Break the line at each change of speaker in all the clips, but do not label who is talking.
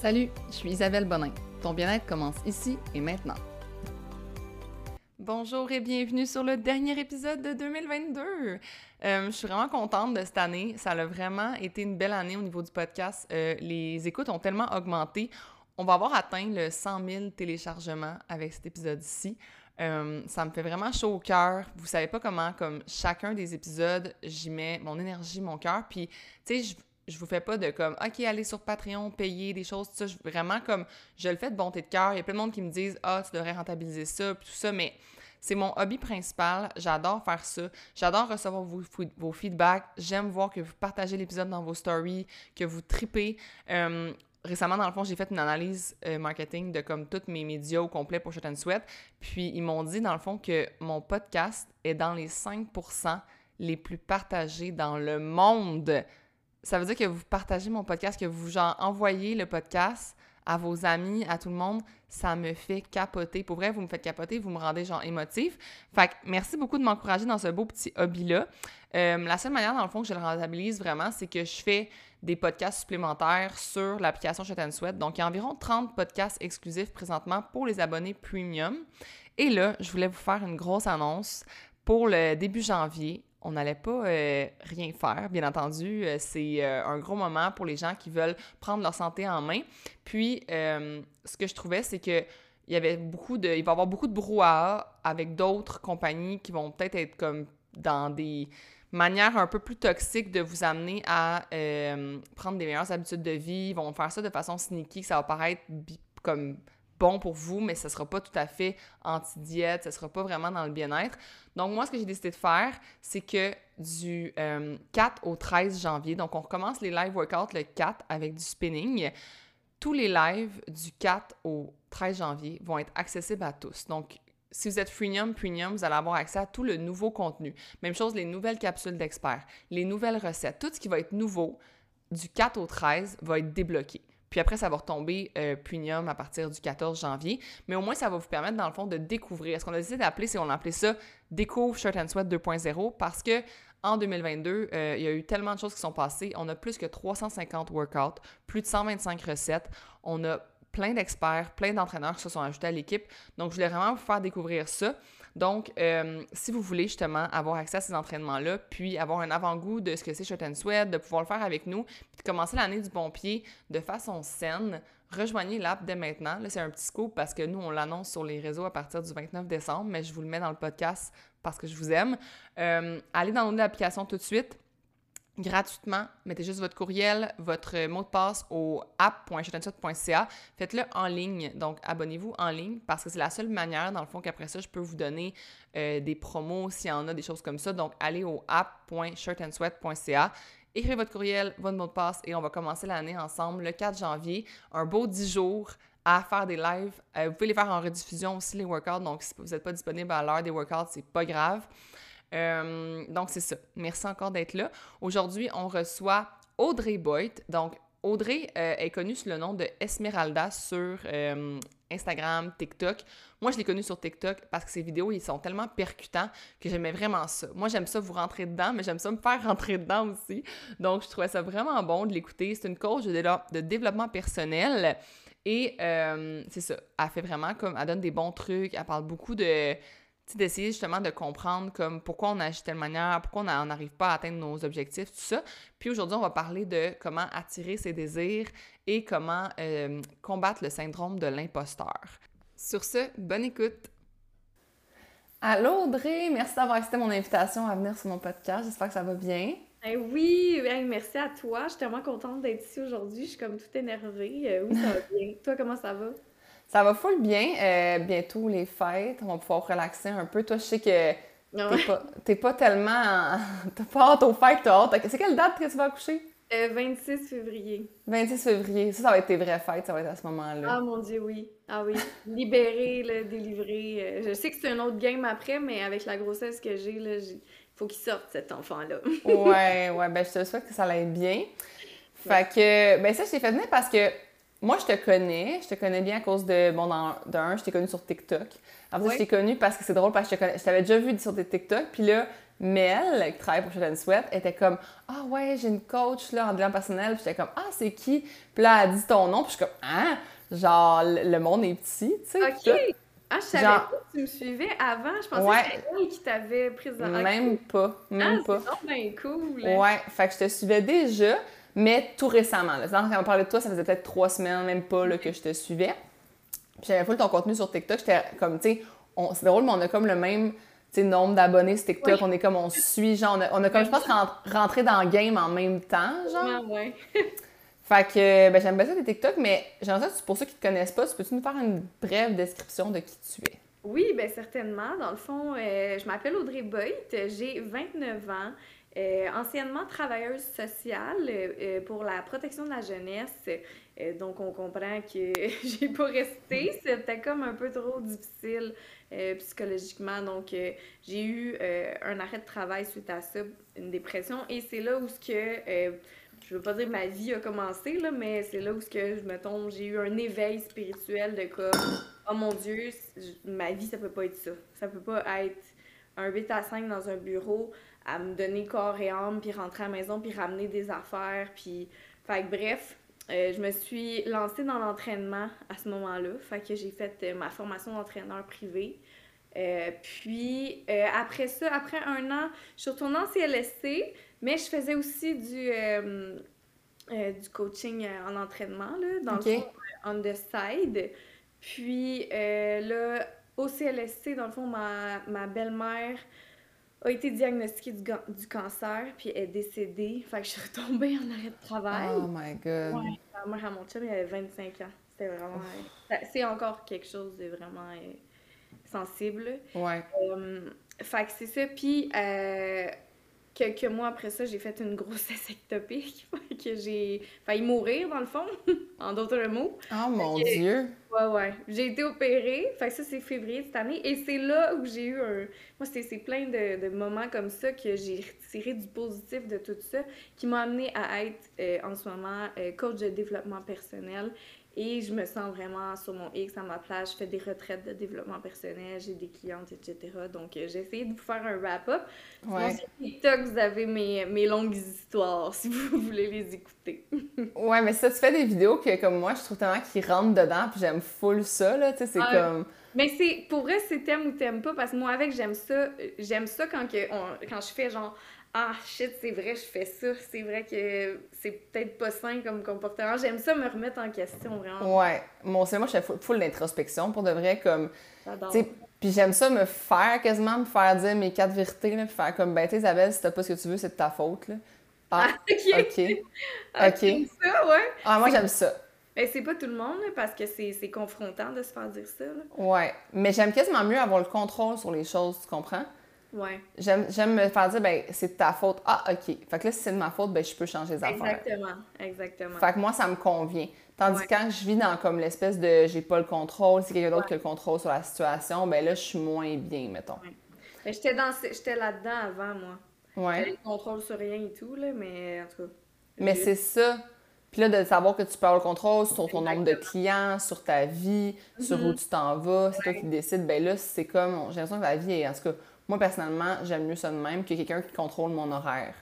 Salut, je suis Isabelle Bonin. Ton bien-être commence ici et maintenant. Bonjour et bienvenue sur le dernier épisode de 2022. Euh, je suis vraiment contente de cette année. Ça a vraiment été une belle année au niveau du podcast. Euh, les écoutes ont tellement augmenté. On va avoir atteint le 100 000 téléchargements avec cet épisode-ci. Euh, ça me fait vraiment chaud au cœur. Vous savez pas comment, comme chacun des épisodes, j'y mets mon énergie, mon cœur. Puis, tu sais, je, vous fais pas de comme, OK, allez sur Patreon, payer des choses, tout ça. vraiment comme, je le fais de bonté de cœur. Il y a plein de monde qui me disent, ah, tu devrais rentabiliser ça, puis tout ça. Mais c'est mon hobby principal. J'adore faire ça. J'adore recevoir vos, feedbacks. J'aime voir que vous partagez l'épisode dans vos stories, que vous tripez. Euh, récemment, dans le fond, j'ai fait une analyse euh, marketing de comme tous mes médias au complet pour Shot Sweat. Puis ils m'ont dit, dans le fond, que mon podcast est dans les 5% les plus partagés dans le monde. Ça veut dire que vous partagez mon podcast, que vous genre envoyez le podcast à vos amis, à tout le monde, ça me fait capoter. Pour vrai, vous me faites capoter, vous me rendez genre émotif. Fait que merci beaucoup de m'encourager dans ce beau petit hobby-là. Euh, la seule manière, dans le fond, que je le rentabilise vraiment, c'est que je fais des podcasts supplémentaires sur l'application Shot Sweat. Donc, il y a environ 30 podcasts exclusifs présentement pour les abonnés premium. Et là, je voulais vous faire une grosse annonce pour le début janvier on n'allait pas euh, rien faire, bien entendu. Euh, c'est euh, un gros moment pour les gens qui veulent prendre leur santé en main. Puis, ce que je trouvais, c'est que il y avait beaucoup de, il va y avoir beaucoup de brouhaha avec d'autres compagnies qui vont peut-être être comme dans des manières un peu plus toxiques de vous amener à prendre des meilleures habitudes de vie. Ils vont faire ça de façon sneaky, que ça va paraître comme bon pour vous, mais ce sera pas tout à fait anti-diète, ce sera pas vraiment dans le bien-être. Donc, moi, ce que j'ai décidé de faire, c'est que du 4 euh, au 13 janvier, donc on recommence les live workouts le 4 avec du spinning. Tous les lives du 4 au 13 janvier vont être accessibles à tous. Donc, si vous êtes freemium, premium, vous allez avoir accès à tout le nouveau contenu. Même chose, les nouvelles capsules d'experts, les nouvelles recettes, tout ce qui va être nouveau du 4 au 13 va être débloqué. Puis après, ça va retomber euh, premium à partir du 14 janvier. Mais au moins, ça va vous permettre, dans le fond, de découvrir. Ce qu'on a décidé d'appeler, c'est on a appelé ça Découvre Shirt and Sweat 2.0 parce que en 2022, euh, il y a eu tellement de choses qui sont passées. On a plus que 350 workouts, plus de 125 recettes. On a plein d'experts, plein d'entraîneurs qui se sont ajoutés à l'équipe. Donc, je voulais vraiment vous faire découvrir ça. Donc, euh, si vous voulez justement avoir accès à ces entraînements-là, puis avoir un avant-goût de ce que c'est Shot and Sweat, de pouvoir le faire avec nous, puis de commencer l'année du bon pied de façon saine, rejoignez l'app dès maintenant. Là, c'est un petit scoop parce que nous, on l'annonce sur les réseaux à partir du 29 décembre, mais je vous le mets dans le podcast parce que je vous aime. Euh, allez dans l'application tout de suite gratuitement. Mettez juste votre courriel, votre mot de passe au app.shotandshot.ca. Faites-le en ligne. Donc, abonnez-vous en ligne parce que c'est la seule manière, dans le fond, qu'après ça, je peux vous donner euh, des promos s'il y en a, des choses comme ça. Donc, allez au app.shirtandsweat.ca. Écrivez votre courriel, votre mot de passe et on va commencer l'année ensemble le 4 janvier. Un beau 10 jours à faire des lives. Euh, vous pouvez les faire en rediffusion aussi, les workouts. Donc, si vous n'êtes pas disponible à l'heure des workouts, c'est pas grave. Euh, donc, c'est ça. Merci encore d'être là. Aujourd'hui, on reçoit Audrey Boyd. Donc, Audrey euh, est connue sous le nom de Esmeralda sur euh, Instagram, TikTok. Moi, je l'ai connue sur TikTok parce que ses vidéos, ils sont tellement percutants que j'aimais vraiment ça. Moi, j'aime ça vous rentrer dedans, mais j'aime ça me faire rentrer dedans aussi. Donc, je trouvais ça vraiment bon de l'écouter. C'est une coach de, de développement personnel. Et c'est ça. Elle fait vraiment comme. Elle donne des bons trucs. Elle parle beaucoup de d'essayer justement de comprendre comme pourquoi on agit de telle manière, pourquoi on n'arrive pas à atteindre nos objectifs, tout ça. Puis aujourd'hui, on va parler de comment attirer ses désirs et comment euh, combattre le syndrome de l'imposteur. Sur ce, bonne écoute! Allô Audrey, merci d'avoir accepté mon invitation à venir sur mon podcast. J'espère que ça va bien.
Ben oui, merci à toi. Je suis tellement contente d'être ici aujourd'hui. Je suis comme toute énervée. Euh, oui, ça va bien. toi, comment ça va?
Ça va full bien. Euh, bientôt les fêtes, on va pouvoir relaxer un peu. Toi, je sais que ah t'es pas, pas, tellement. T'as pas hâte aux fêtes, t'as hâte. C'est quelle date que tu vas accoucher?
26 euh, février.
26 février. Ça, ça va être tes vraies fêtes, ça va être à ce moment-là.
Ah mon Dieu, oui. Ah oui. Libéré, là, délivré. Euh, je sais que c'est un autre game après, mais avec la grossesse que j'ai, là, il faut qu'il sorte cet enfant-là.
ouais, ouais. Ben, je te souhaite que ça aille bien. Fait que, ben ça, je t'ai fait venir parce que moi, je te connais. Je te connais bien à cause de. Bon, d'un, je t'ai connu sur TikTok. En fait, je t'ai connu parce que c'est drôle parce que je, je t'avais déjà vu sur tes TikTok. Puis là, Mel, qui travaille pour Shot Sweat, était comme Ah ouais, j'ai une coach là, en développement personnel. Puis j'étais comme Ah, c'est qui Puis là, elle dit ton nom. Puis je suis comme Ah, genre, le monde est petit, tu sais.
OK. Ah, je savais pas que tu me suivais avant. Je pensais que c'était elle qui t'avait présenté.
Même pas. Même
ah,
pas.
C'est cool.
Ouais. Fait que je te suivais déjà, mais tout récemment. Là. Quand on parlait de toi, ça faisait peut-être trois semaines, même pas, là, que je te suivais. Puis j'avais pas ton contenu sur TikTok. J'étais comme, tu sais, c'est drôle, mais on a comme le même nombre d'abonnés sur TikTok. On est comme, on suit, genre, on a, comme, je pense, rentré dans le game en même temps, genre.
Ouais.
fait que, ben, j'aime bien ça des TikTok, mais j'aimerais ça, pour ceux qui te connaissent pas, peux-tu nous faire une brève description de qui tu es?
Oui, bien certainement. Dans le fond, euh, je m'appelle Audrey Boyd, j'ai 29 ans. Euh, anciennement travailleuse sociale euh, pour la protection de la jeunesse. donc, on comprend que j'ai pas resté. C'était comme un peu trop difficile psychologiquement. Donc, j'ai eu un arrêt de travail suite à ça, une dépression. Et c'est là où ce que je veux pas dire ma vie a commencé, là, mais c'est là où ce que, mettons, j'ai eu un éveil spirituel de comme, oh mon Dieu, ma vie, ça peut pas être ça. Ça peut pas être un 8 à 5 dans un bureau, à me donner corps et âme, puis rentrer à la maison, puis ramener des affaires, puis... Fait que bref, euh, je me suis lancée dans l'entraînement à ce moment-là. Fait que j'ai fait euh, ma formation d'entraîneur privé. Euh, puis après ça, après un an, je suis retournée en CLSC, mais je faisais aussi du, du coaching en entraînement, là, dans le fond, on the side. Puis là, au CLSC, dans le fond, ma, ma belle-mère a été diagnostiquée du, du, cancer, puis est décédée. Fait que je suis retombée en arrêt de travail.
Oh my God.
Ouais, ma mère à mon chum, il avait 25 ans. C'était vraiment... C'est encore quelque chose de vraiment sensible.
Ouais.
fait que c'est ça. Puis quelques mois après ça, j'ai fait une grossesse ectopique, que j'ai failli mourir dans le fond, en d'autres mots.
Oh mon dieu!
Ouais, ouais. J'ai été opérée, fait que ça c'est février cette année, et c'est là où j'ai eu un... Moi, c'est plein de, de, moments comme ça que j'ai retiré du positif de tout ça, qui m'ont amené à être euh, en ce moment euh, coach de développement personnel et je me sens vraiment sur mon X à ma place. Je fais des retraites de développement personnel, j'ai des clientes, etc. Donc, euh, j'ai essayé de vous faire un wrap-up.
Ouais.
Sur TikTok, vous avez mes, mes, longues histoires si vous voulez les écouter.
ouais, mais ça, tu fais des vidéos que, comme moi, je trouve tellement qu'ils rentrent dedans, puis j'aime full ça, là. Tu sais, c'est comme.
Mais c'est pour vrai, c'est t'aimes ou t'aimes pas, parce que moi, avec, j'aime ça. J'aime ça quand, que quand je fais genre ah shit, c'est vrai, je fais ça. C'est vrai que c'est peut-être pas sain comme comportement. J'aime ça me remettre en question, vraiment.
Ouais. Moi, c'est moi, je fais full, d'introspection pour de vrai, comme. Puis j'aime ça me faire quasiment, me faire dire mes quatre vérités, là, puis faire comme, ben, Isabelle, si t'as pas ce que tu veux, c'est de ta faute, là. Ah,
ah ok.
Ok.
Ah, ok. ça, ouais.
Ah, moi, j'aime ça.
Mais c'est pas tout le monde, parce que c'est confrontant de se faire dire ça. Là.
Ouais. Mais j'aime quasiment mieux avoir le contrôle sur les choses, tu comprends?
Ouais.
J'aime, me faire dire, ben, c'est de ta faute. Ah, OK. Fait que là, si c'est de ma faute, ben, je peux changer les affaires.
Exactement. Exactement.
Fait que moi, ça me convient. Tandis que quand je vis dans comme l'espèce de j'ai pas le contrôle, c'est quelqu'un d'autre qui a le contrôle sur la situation, ben là, je suis moins bien, mettons.
Ouais. J'étais, dans, j'étais là-dedans avant, moi.
Ouais.
J'avais le contrôle sur rien et tout, là, mais en tout cas.
Mais c'est ça. Puis là, de savoir que tu peux avoir le contrôle sur ton nombre de clients, sur ta vie, sur où mm-hmm. tu t'en vas, c'est toi qui décides, ben là, c'est comme. J'ai l'impression que la vie est. En tout cas, moi, personnellement, j'aime mieux ça de même que quelqu'un qui contrôle mon horaire.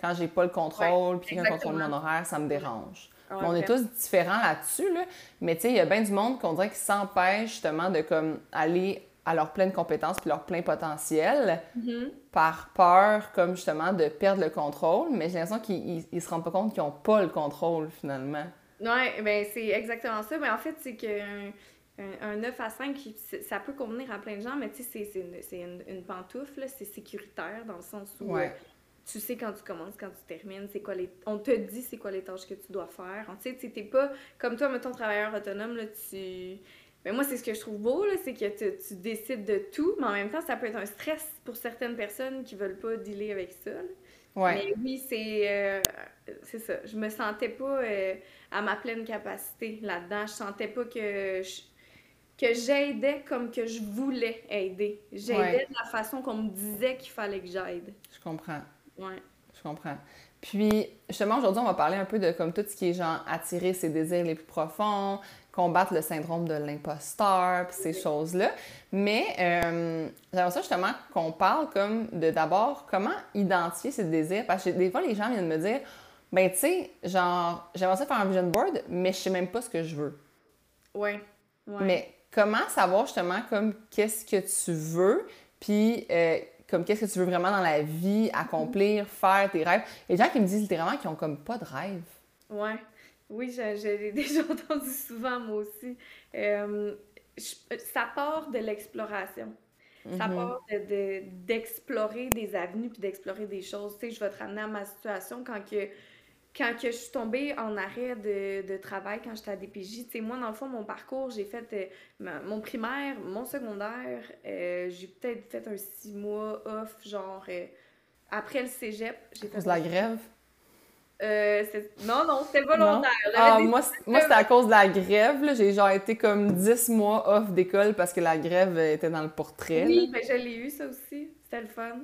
Quand j'ai pas le contrôle, puis quelqu'un contrôle mon horaire, ça me dérange. on est tous différents là-dessus, là. mais tu sais, il y a bien du monde qu'on dirait qui s'empêche justement de comme aller à leur pleine compétence puis leur plein potentiel
mm-hmm.
par peur, comme justement, de perdre le contrôle. Mais j'ai l'impression qu'ils se rendent pas compte qu'ils n'ont pas le contrôle finalement.
Oui, ben c'est exactement ça. Mais en fait, c'est que un, 9 à 5, ça peut convenir à plein de gens, mais tu sais, c'est une, une, pantoufle, c'est sécuritaire dans le sens où euh, tu sais quand tu commences, quand tu termines, c'est quoi les... On te dit c'est quoi les tâches que tu dois faire. Tu sais, t'es pas... Comme toi, mettons, travailleur autonome, là, tu... Mais moi, c'est ce que je trouve beau, c'est que tu, décides de tout, mais en même temps, ça peut être un stress pour certaines personnes qui veulent pas dealer avec ça.
Ouais.
Mais oui, c'est euh, c'est ça. Je me sentais pas euh, à ma pleine capacité là-dedans. Je sentais pas que que j'aidais comme que je voulais aider. J'aidais de la façon qu'on me disait qu'il fallait que j'aide.
Je comprends.
Ouais.
Je comprends. Puis, justement, aujourd'hui, on va parler un peu de comme tout ce qui est genre attirer ses désirs les plus profonds, combattre le syndrome de l'imposteur, puis ces choses-là. Mais euh, j'aimerais ça justement qu'on parle comme de d'abord comment identifier ses désirs. Parce que des fois, les gens viennent me dire ben, tu sais, genre, j'aimerais ça faire un vision board, mais je sais même pas ce que je veux.
Ouais. ouais.
Mais comment savoir justement comme qu'est-ce que tu veux, puis euh, comme qu'est-ce que tu veux vraiment dans la vie, accomplir, faire tes rêves? Il y a des gens qui me disent littéralement qu'ils ont comme pas de rêve.
Ouais. Oui, je, je l'ai déjà entendu souvent, moi aussi. Euh, je- ça part de l'exploration. Ça
Mhm.
part de- de- d'explorer des avenues puis d'explorer des choses. Tu sais, je vais te ramener à ma situation quand que, quand que je suis tombée en arrêt de, de travail quand j'étais à DPJ. Tu sais, moi, dans le fond, mon parcours, j'ai fait euh, ma- mon primaire, mon secondaire. euh, j'ai peut-être fait un six mois off, genre... euh, après le cégep, j'ai
À
fait...
cause de la grève?
Non, non, c'était volontaire.
Ah, moi, c'était à cause de la grève. J'ai genre été comme 10 mois off d'école parce que la grève était dans le portrait.
Oui,
là.
mais je l'ai eu, ça aussi. C'était le fun.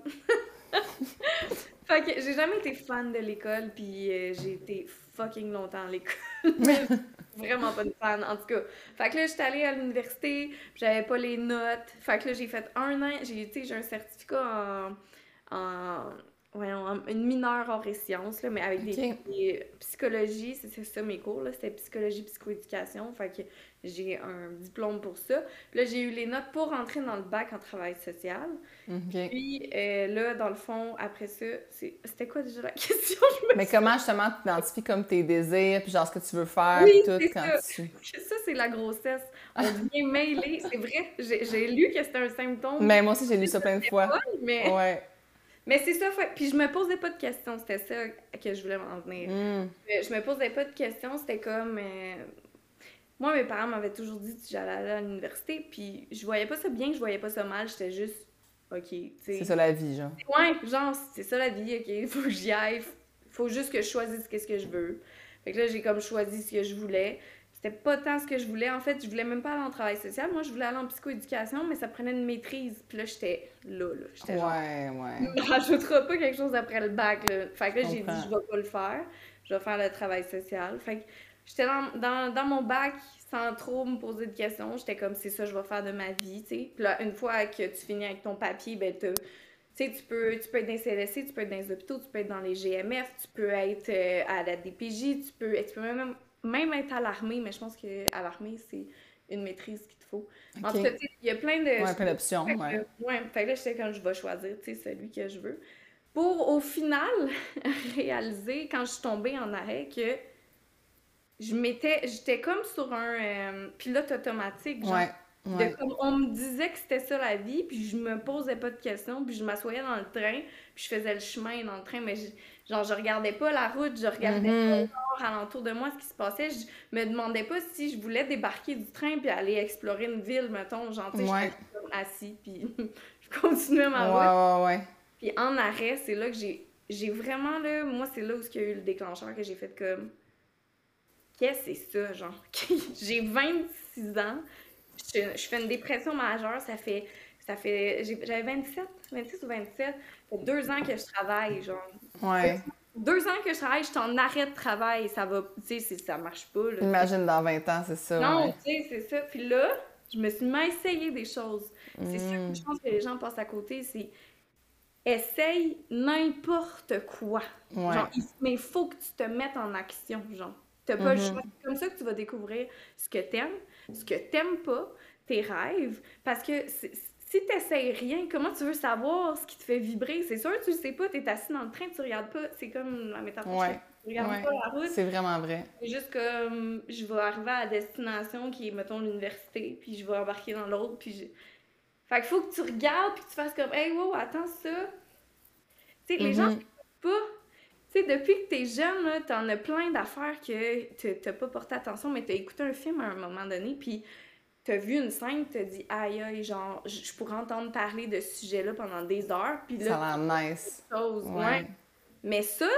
fait que j'ai jamais été fan de l'école, puis euh, j'ai été fucking longtemps à l'école. Vraiment pas de fan, en tout cas. Fait que là, j'étais allée à l'université, j'avais pas les notes. Fait que là, j'ai fait un an, j'ai, tu sais, j'ai un certificat en, en, voyons, une mineure hors et sciences, là, mais avec des, des- psychologie, c'est ça mes cours, là, c'était psychologie, psychoéducation. Fait que j'ai un diplôme pour ça. Là, j'ai eu les notes pour rentrer dans le bac en travail social. Puis euh, là, dans le fond, après ça, c'était quoi déjà la question? Je me
Mais comment justement tu identifies comme tes désirs, puis genre ce que tu veux faire,
Oui,
tout quand
ça.
tu.
Ça, c'est la grossesse. On devient mêlé. C'est vrai, j'ai lu que c'était un symptôme,
Mais moi aussi, j'ai lu ça plein de fois.
mais,
Ouais.
Mais c'est ça. fait- Puis je me posais pas de questions. C'était ça que je voulais m'en venir.
Mm.
Euh, Je me posais pas de questions. C'était comme. euh, Moi, mes parents m'avaient toujours dit que j'allais aller à l'université. Puis je voyais pas ça bien, je voyais pas ça mal. J'étais juste. Ok, tu sais.
C'est ça la vie, genre.
Ouais, genre, c'est ça la vie, ok, faut que j'y aille, faut juste que je choisisse qu'est-ce que je veux. Fait que là, j'ai comme choisi ce que je voulais. C'était pas tant ce que je voulais, en fait, je voulais même pas aller en travail social, moi je voulais aller en psychoéducation, mais ça prenait une maîtrise. Puis là, j'étais là, là, j'étais genre,
Ouais, ouais.
ne rajoutera pas quelque chose après le bac, là. Fait que là, j'ai dit, je vais pas le faire, je vais faire le travail social. Fait que j'étais dans, dans, dans mon bac sans trop me poser de questions. J'étais comme, c'est ça, je vais faire de ma vie, tu sais. Puis là, une fois que tu finis avec ton papier, ben, tu sais, tu peux, tu peux être dans les CLSC, tu peux être dans les hôpitaux, tu peux être dans les GMF, tu peux être euh, à la DPJ, tu peux, tu peux même, même être à l'armée, mais je pense qu'à l'armée, c'est une maîtrise qu'il te faut. En tout cas, sais, il y a plein de...
Ouais, plein d'options, ouais.
ouais, fait que là, j'étais comme je vais choisir, tu sais, celui que je veux. Pour, au final, réaliser, quand je suis tombée en arrêt, que je m'étais, j'étais comme sur un euh, pilote automatique, genre.
Ouais.
de
Ouais.
comme on me disait que c'était ça la vie, puis je me posais pas de questions, puis je m'assoyais dans le train, puis je faisais le chemin dans le train, mais je- genre je regardais pas la route, je regardais
Mhm.
pas alentour de moi ce qui se passait, je me demandais pas si je voulais débarquer du train puis aller explorer une ville, mettons, genre tu sais, assis, puis je continuais ma route.
Ouais, ouais, ouais.
Puis en arrêt, c'est là que j'ai j'ai vraiment là, moi c'est là où il y a eu le déclencheur que j'ai fait comme qu'est-ce que c'est ça genre? J'ai 26 ans, je, je fais une dépression majeure, ça fait ça fait j'avais 27, 26 ou 27, ça fait deux ans que je travaille genre
Ouais.
deux ans que je travaille, je suis en arrêt de travail, ça va tu sais ça marche pas là.
Imagine dans 20 ans, c'est ça.
Non,
ouais.
tu sais, c'est ça. Puis là, je me suis mis à essayer des choses. C'est ça
Mm.
que je pense que les gens passent à côté, c'est essaye n'importe quoi.
Ouais.
Genre, mais il faut que tu te mettes en action, genre. T'as pas le
Mhm.
choix. C'est comme ça que tu vas découvrir ce que t'aimes, ce que t'aimes pas, tes rêves. Parce que c'est- si t'essayes rien, comment tu veux savoir ce qui te fait vibrer? C'est sûr, tu le sais pas, t'es assis dans le train, tu regardes pas. C'est comme la métaphore.
Ouais.
Tu regardes
Ouais.
pas la route.
C'est vraiment vrai.
C'est juste comme je vais arriver à la destination qui est, mettons, l'université, puis je vais embarquer dans l'autre, puis je... Fait qu'il faut que tu regardes, puis que tu fasses comme « Hey, wow, attends ça! » Tu sais, les gens
Mhm.
pas... Tu sais, depuis que t'es jeune, là, t'en as plein d'affaires que t'as pas porté attention, mais t'as écouté un film à un moment donné, puis t'as vu une scène, t'as dit « Aïe, aïe, genre, je pourrais entendre parler de ce sujet-là pendant des heures, puis là,
Ça a nice.
chose,
Ouais.
ouais. Mais ça,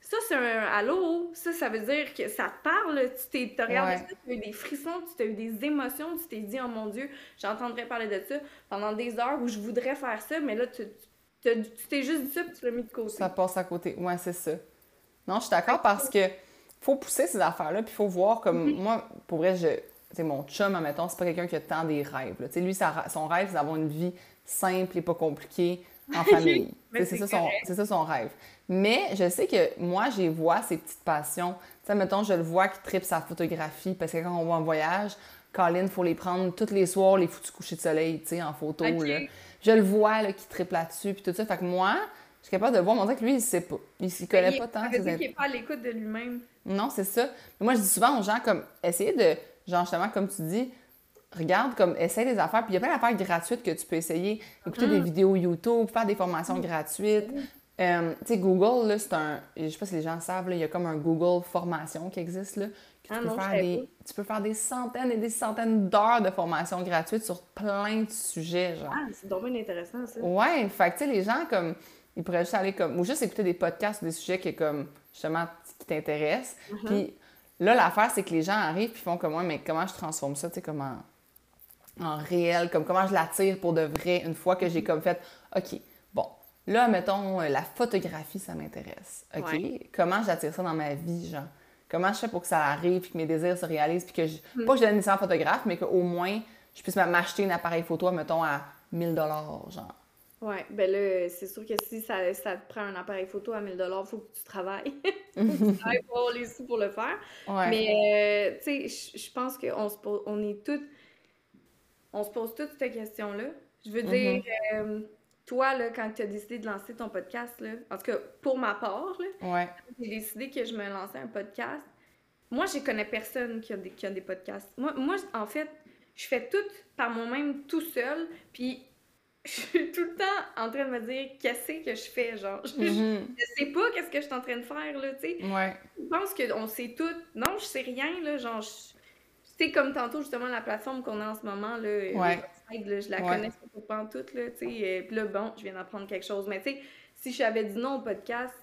ça c'est un allô, ça, ça veut dire que ça te parle, tu t'es, regardé
Ouais.
ça, tu as eu des frissons, tu as eu des émotions, tu t'es dit, oh mon Dieu, j'entendrais parler de ça pendant des heures où je voudrais faire ça, mais là, tu, t'es juste dit ça puis tu l'as mis de côté.
Ça passe à côté. Ouais, c'est ça. Non, je suis d'accord parce que faut pousser ces affaires-là, puis il faut voir comme.
Mhm.
Moi, pour vrai, je. Tu sais, mon chum, admettons, c'est pas quelqu'un qui a tant des rêves. là. Lui, sa- son rêve, c'est d'avoir une vie simple et pas compliquée en famille. C'est ça, ça son rêve. Mais je sais que moi, j'ai vois ses petites passions. Sais, mettons, je le vois qui tripe sa photographie parce que quand on va en voyage, Colin, faut les prendre tous les soirs, les foutus couchers de soleil, tu sais, en photo. Là. Je le vois, là, qui tripe là-dessus, puis tout ça. Fait que moi, je suis capable de voir, mais on que lui, il sait pas. Il s'y connaît
Il-
pas tant.
Qu'il n'est pas à l'écoute de lui-même.
non, c'est ça. Mais moi, je dis souvent aux gens, comme, essayez de, genre, justement, comme tu dis, regarde, comme, essaye des affaires. Puis il y a plein d'affaires gratuites que tu peux essayer. Écouter des vidéos YouTube, faire des formations gratuites. Euh, tu sais, Google, là, c'est un. Je sais pas si les gens le savent, là, il y a comme un Google formation qui existe, là. que tu,
Ah
peux
non,
faire des, tu peux faire des centaines et des centaines d'heures de formation gratuite sur plein de sujets, genre.
Ah, c'est dommage intéressant, ça.
Ouais, fait que, tu sais, les gens, comme, ils pourraient juste aller comme, ou juste écouter des podcasts ou des sujets qui, comme, justement, qui t'intéressent.
Mm-hmm.
Puis là, l'affaire, c'est que les gens arrivent puis font comme, ouais, mais comment je transforme ça, tu sais, comme en, réel, comme comment je l'attire pour de vrai une fois que j'ai comme fait, OK, bon, là, mettons, euh, la photographie, ça m'intéresse. OK,
Ouais.
comment j'attire ça dans ma vie, genre? Comment je fais pour que ça arrive puis que mes désirs se réalisent puis que, je,
Mm.
pas que je devienne nécessairement photographe, mais qu'au moins, je puisse m'acheter un appareil photo, mettons, à 1000 genre.
Ouais, ben là, c'est sûr que si ça, ça te prend un appareil photo à 1000 il faut que tu travailles. faut que tu travailles pour avoir les sous pour le faire.
Ouais.
Mais, euh, tu sais, je- pense qu'on se pose, on est toutes, on se pose toutes cette question-là. Je veux dire, euh, toi, là, quand tu as décidé de lancer ton podcast, là, en tout cas, pour ma part, là,
Ouais.
j'ai décidé que je me lançais un podcast. Moi, je connais personne qui a des, qui a des podcasts. Moi, moi, en fait, je fais tout par moi-même, tout seul, puis je suis tout le temps en train de me dire qu'est-ce que je fais, genre? Je, je sais pas qu'est-ce que je suis en train de faire, là, tu sais.
Ouais.
Je pense qu'on sait tout. Non, je sais rien, là, genre, je- tu sais, comme tantôt, justement, la plateforme qu'on a en ce moment, là, euh,
Ouais.
le website, là, je la
Ouais.
connaissais pas en tout, là, tu sais. euh, Puis là, bon, je viens d'apprendre quelque chose. Mais tu sais, si j'avais dit non au podcast,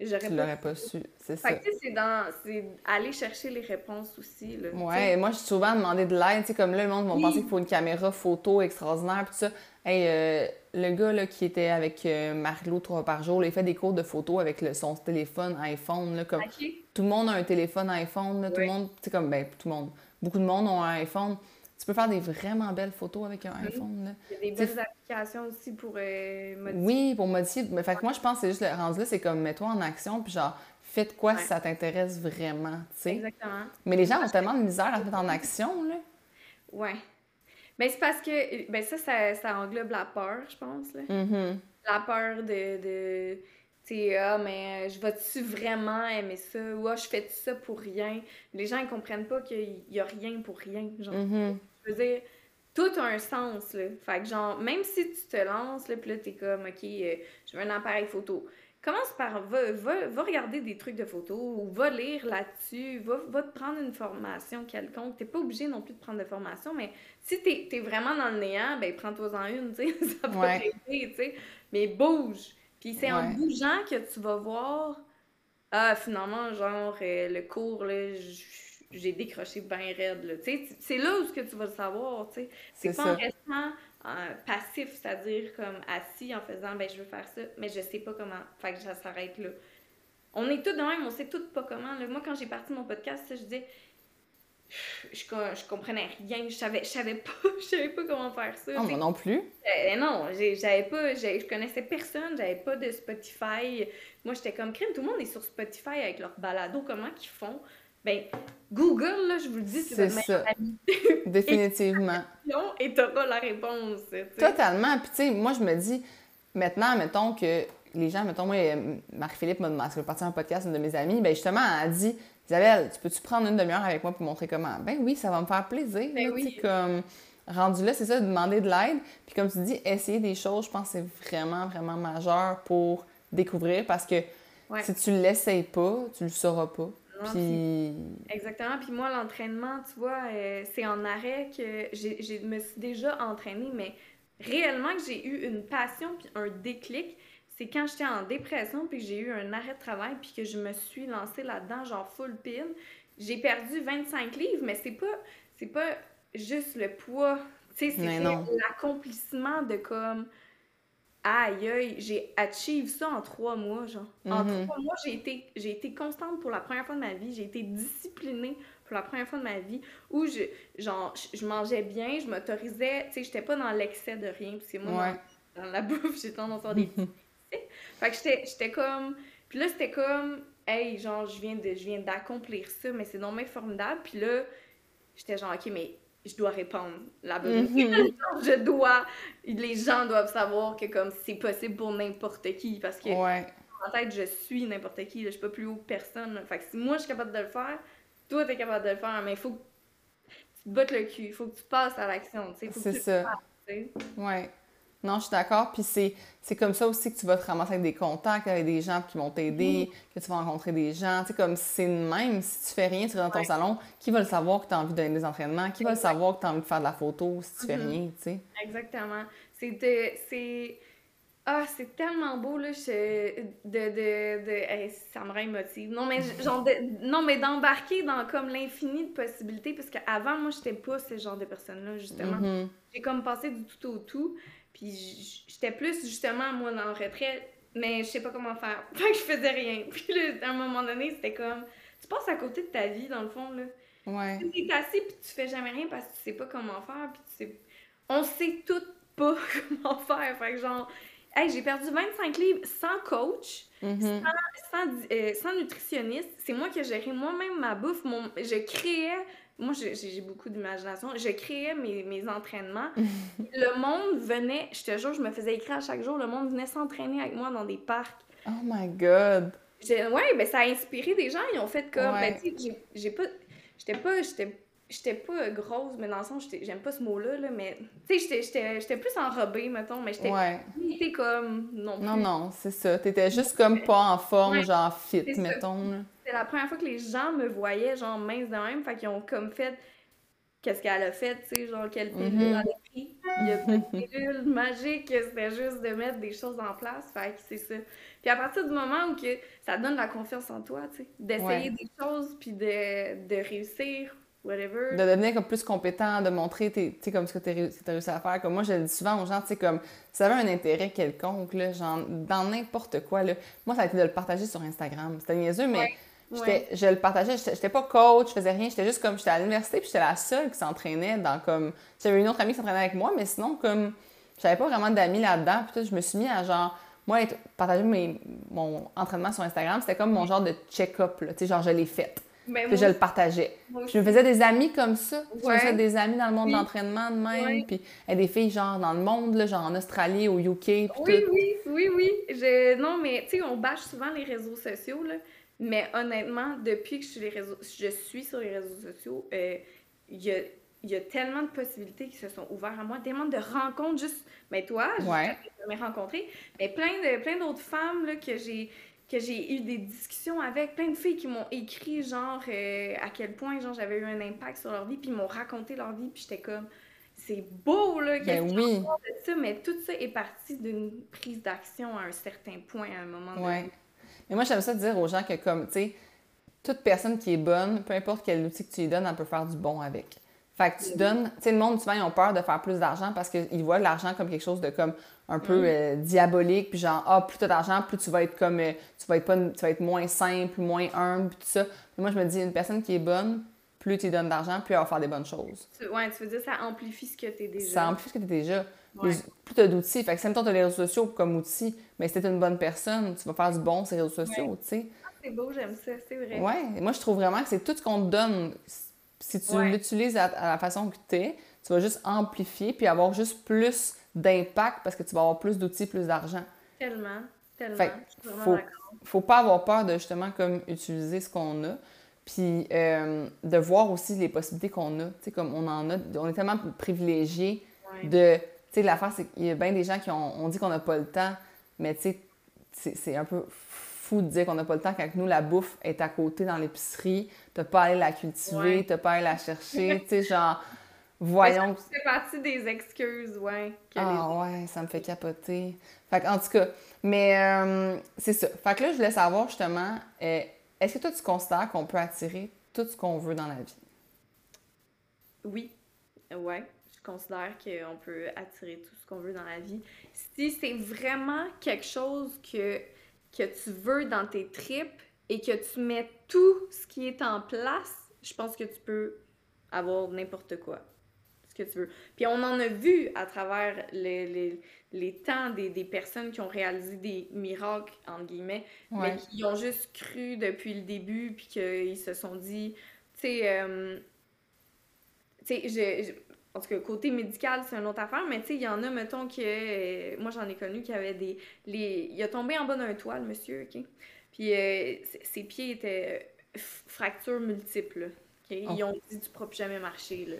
j'aurais
Tu
pas
l'aurais pas su, c'est ça.
fait que, tu sais, c'est dans. C'est aller chercher les réponses aussi, là.
Ouais, moi, j'ai souvent demandé de l'aide. Tu sais, comme là, le monde va
Oui.
penser qu'il faut une caméra photo extraordinaire, puis tout ça. Hey, euh, le gars là, qui était avec euh, Marie-Lou trois par jour, là, il fait des cours de photo avec le, son téléphone iPhone. Là, comme. Tout le monde a un téléphone iPhone. Là, Tout le monde, comme, ben, tout le monde. Beaucoup de monde ont un iPhone. Tu peux faire des vraiment belles photos avec un
Mhm.
iPhone. Là.
Il y a des belles applications aussi pour euh, modifier.
Oui, pour modifier. Mais fait que moi, je pense que c'est juste le rendu là, c'est comme mets-toi en action, puis genre, fais de quoi
Ouais.
si ça t'intéresse vraiment.
Exactement.
Mais les gens ont tellement de misère à se mettre en action, là.
Ouais. Mais c'est parce que. Ben, ça, ça, ça englobe la peur, je pense, là.
Mhm.
La peur de. de tu sais, ah, mais euh, je vais-tu vraiment aimer ça? Ou ah, je fais ça pour rien? Les gens, ils comprennent pas qu'il y a rien pour rien. Genre,
Mhm.
je veux dire, tout a un sens, là. Fait que, genre, même si tu te lances, là, pis là, t'es comme, OK, euh, je veux un appareil photo. Commence par, va, va, va regarder des trucs de photos, ou va lire là-dessus, va, va te prendre une formation quelconque. T'es pas obligé non plus de prendre de formation, mais si t'es es vraiment dans le néant, ben prends-toi-en une, tu sais, ça va
Ouais.
t'aider, tu sais. Mais bouge! Puis c'est en bougeant que tu vas voir, ah, finalement, genre, euh, le cours, là, j'ai décroché bien raide, là. Tu sais, c'est là où ce que tu vas le savoir, tu sais.
C'est
pas en restant passif, c'est-à-dire comme assis en faisant, ben, je veux faire ça, mais je sais pas comment. Fait que ça s'arrête là. On est tous de même, on sait tous pas comment. là. Moi, quand j'ai parti mon podcast, ça, je disais, je, je comprenais rien, je savais, je savais pas, je savais pas comment faire ça.
Non, moi non plus.
Euh, non, j'avais pas, je connaissais personne, j'avais pas de Spotify. Moi, j'étais comme crime, tout le monde est sur Spotify avec leur balado, comment qu'ils font? Ben, Google, là, je vous le dis, c'est
ça. Définitivement.
et t'auras la réponse.
Totalement. Puis, tu sais, moi, je me dis, maintenant, mettons que les gens, mettons, moi, Marie-Philippe m'a demandé, parce que un podcast, une de mes amies, ben justement, elle a dit, Isabelle, tu peux-tu prendre une demi-heure avec moi pour montrer comment? Ben oui, ça va me faire plaisir.
Ben
là,
oui.
comme, rendu là, c'est ça, de demander de l'aide. Puis, comme tu dis, essayer des choses, je pense que c'est vraiment, vraiment majeur pour découvrir parce que
Ouais.
si tu l'essayes pas, tu le sauras pas. Puis,
Exactement. Puis moi, l'entraînement, tu vois, euh, c'est en arrêt que j'ai- me suis déjà entraînée, mais réellement que j'ai eu une passion puis un déclic, c'est quand j'étais en dépression puis que j'ai eu un arrêt de travail puis que je me suis lancée là-dedans, genre full pile. J'ai perdu 25 livres, mais c'est pas, c'est pas juste le poids. Tu sais, c'est l'accomplissement de comme aïe aïe, j'ai achieve ça en trois mois, genre. En
Mhm.
trois mois, j'ai été, j'ai été constante pour la première fois de ma vie, j'ai été disciplinée pour la première fois de ma vie, où je, genre, je je mangeais bien, je m'autorisais, tu sais, j'étais pas dans l'excès de rien, parce que moi,
Ouais.
dans, dans la bouffe, j'ai tendance à avoir des petits. Fait que j'étais, j'étais comme, puis là, c'était comme, hey, genre, je viens de, je viens d'accomplir ça, mais c'est non mais formidable, puis là, j'étais genre, ok, mais je dois répandre la bonne
Mhm.
Genre, je dois, les gens doivent savoir que comme c'est possible pour n'importe qui parce que
Ouais.
en tête je suis n'importe qui, là, je suis pas plus haut que personne. Fait que si moi je suis capable de le faire, toi t'es capable de le faire, mais il faut que tu te bottes le cul, il faut que tu passes à l'action, tu sais, faut que
C'est
tu le
ça.
fasses, tu.
Ouais. Non, je suis d'accord. Puis c'est, comme ça aussi que tu vas te ramasser avec des contacts, avec des gens qui vont t'aider, que tu vas rencontrer des gens. Tu sais, comme c'est de même, si tu fais rien, tu es dans ton
Ouais.
salon, qui va le savoir que tu as envie de donner des entraînements? Qui va le savoir que tu as envie de faire de la photo si tu fais
Mhm.
rien, tu sais?
Exactement. C'est de- c'est ah, c'est tellement beau là, je- de de de hey, ça me rend émotive. Non mais genre de- non mais d'embarquer dans comme l'infini de possibilités parce qu'avant moi j'étais pas ce genre de personne là justement.
Mhm.
J'ai comme passé du tout au tout, puis j'étais plus justement moi dans le retrait, mais je sais pas comment faire. Fait que je faisais rien. Puis là, à un moment donné, c'était comme tu passes à côté de ta vie dans le fond là.
Ouais.
Tu es assis puis tu fais jamais rien parce que tu sais pas comment faire puis tu sais on sait tout pas comment faire. Fait que genre hey, j'ai perdu 25 livres sans coach,
Mhm.
sans, euh, sans nutritionniste. C'est moi qui ai géré moi-même ma bouffe. Mon, je créais. Moi, j'ai beaucoup d'imagination. Je créais mes, mes entraînements. le monde venait, je te jure, je me faisais écrire à chaque jour. Le monde venait s'entraîner avec moi dans des parcs.
Oh my God!
J'ai- Ouais, ben ça a inspiré des gens. Ils ont fait comme.
Ouais.
Ben, tu sais, j'ai pas. J'étais pas. J'étais. J'étais pas grosse, mais dans le sens, j'étais- j'aime pas ce mot-là, là, mais tu sais, j'étais- plus enrobée, mettons, mais j'étais
Ouais.
comme non plus.
Non, non, c'est ça. T'étais juste comme pas en forme,
Ouais,
genre fit,
c'est
mettons.
C'était la première fois que les gens me voyaient, genre mince de même, fait qu'ils ont comme fait qu'est-ce qu'elle a fait, tu sais, genre quelle pilule
Mhm.
elle a pris. Il y a pas de pilule magique, c'était juste de mettre des choses en place, fait que c'est ça. Puis à partir du moment où que ça donne la confiance en toi, tu sais, d'essayer
Ouais.
des choses, puis de, de réussir, whatever.
de devenir comme plus compétent, de montrer tes, comme ce que tu as réussi à faire. Comme moi, je le dis souvent aux gens, tu sais, comme ça avait un intérêt quelconque, là, genre, dans n'importe quoi, là. Moi, ça a été de le partager sur Instagram. C'était niaiseux, mais
Ouais,
je le partageais. J'étais j'étais pas coach, je faisais rien. J'étais juste comme, j'étais à l'université, puis j'étais la seule qui s'entraînait dans comme. J'avais une autre amie qui s'entraînait avec moi, mais sinon, comme, j'avais pas vraiment d'amis là-dedans. Puis tout, je me suis mis à genre. Moi, partager mes, mon entraînement sur Instagram, c'était comme mon genre de check-up, là. Tu sais, genre, je l'ai fait.
Ben,
Puis
moi
je le partageais.
moi
Puis je me faisais des amis comme ça. Je me faisais des amis dans le monde
Oui.
de l'entraînement de même.
Ouais.
Puis eh, des filles genre dans le monde, là, genre en Australie, au UK, puis
Oui,
tout.
oui, oui, oui. Je... Non, mais tu sais, on bâche souvent les réseaux sociaux, là. Mais honnêtement, depuis que je suis, les réseaux... je suis sur les réseaux sociaux, euh, il y, a, il y a tellement de possibilités qui se sont ouvertes à moi, tellement de rencontres, juste. Mais toi, je
Ouais.
jamais rencontré, mais plein de plein d'autres femmes là, que j'ai que j'ai eu des discussions avec, plein de filles qui m'ont écrit genre euh, à quel point genre j'avais eu un impact sur leur vie, puis ils m'ont raconté leur vie, puis j'étais comme c'est beau là, qu'est-ce
Ben
y a
oui.
de ça, mais tout ça est parti d'une prise d'action à un certain point, à un moment donné.
Ouais. Mais moi, j'aime ça dire aux gens que, comme, tu sais, toute personne qui est bonne, peu importe quel outil que tu lui donnes, elle peut faire du bon avec. Fait que tu donnes, tu sais, le monde, souvent, ils ont peur de faire plus d'argent parce qu'ils voient l'argent comme quelque chose de comme un peu
Mm.
euh, diabolique, puis genre, ah, plus t'as d'argent, plus tu vas être comme, euh, tu vas être pas, tu vas être moins simple, moins humble, puis tout ça. Mais moi, je me dis, une personne qui est bonne, plus tu donnes d'argent, plus elle va faire des bonnes choses.
Ouais, tu veux dire, ça amplifie ce que t'es déjà.
Ça amplifie ce que tu es déjà.
Ouais.
Plus tu as d'outils. Fait que si mettons, tu as les réseaux sociaux comme outils, mais si tu une bonne personne, tu vas faire du bon sur les réseaux sociaux, tu sais.
C'est beau, j'aime ça, c'est vrai.
Ouais. Moi, je trouve vraiment que c'est tout ce qu'on te donne. Si tu
Ouais.
l'utilises à, à la façon que tu es, tu vas juste amplifier puis avoir juste plus d'impact parce que tu vas avoir plus d'outils, plus d'argent.
Tellement, tellement.
Fait
je suis vraiment
faut- faut pas avoir peur de justement comme utiliser ce qu'on a. Puis euh, de voir aussi les possibilités qu'on a. Tu sais, comme on en a, on est tellement privilégiés
Ouais.
de. Tu sais, l'affaire, c'est qu'il y a bien des gens qui ont on dit qu'on n'a pas le temps, mais tu sais, c'est- c'est un peu fou de dire qu'on n'a pas le temps quand nous, la bouffe est à côté dans l'épicerie. T'as pas à aller la cultiver,
Ouais.
t'as pas à aller la chercher. tu sais, genre, voyons.
Ça fait partie des excuses, ouais. les-
Ah ouais, ça me fait capoter. Fait en tout cas, mais euh, c'est ça. Fait que là, je voulais savoir justement, euh, est-ce que toi, tu considères qu'on peut attirer tout ce qu'on veut dans la vie?
Oui. ouais, je considère qu'on peut attirer tout ce qu'on veut dans la vie. Si c'est vraiment quelque chose que, que tu veux dans tes tripes et que tu mets tout ce qui est en place, je pense que tu peux avoir n'importe quoi. Ce que tu veux. Puis on en a vu à travers les, les, les temps des, des, personnes qui ont réalisé des miracles, entre guillemets, mais qui ont juste cru depuis le début, puis qu'ils se sont dit, tu sais, euh, tu sais, en tout cas, côté médical, c'est une autre affaire, mais tu sais, il y en a, mettons, que. Euh, moi, j'en ai connu qui avait des. Les, il a tombé en bas d'un toit, le monsieur, OK? Puis euh, ses pieds étaient fractures multiples, OK? Ils ont dit, tu pourras plus jamais marcher, là.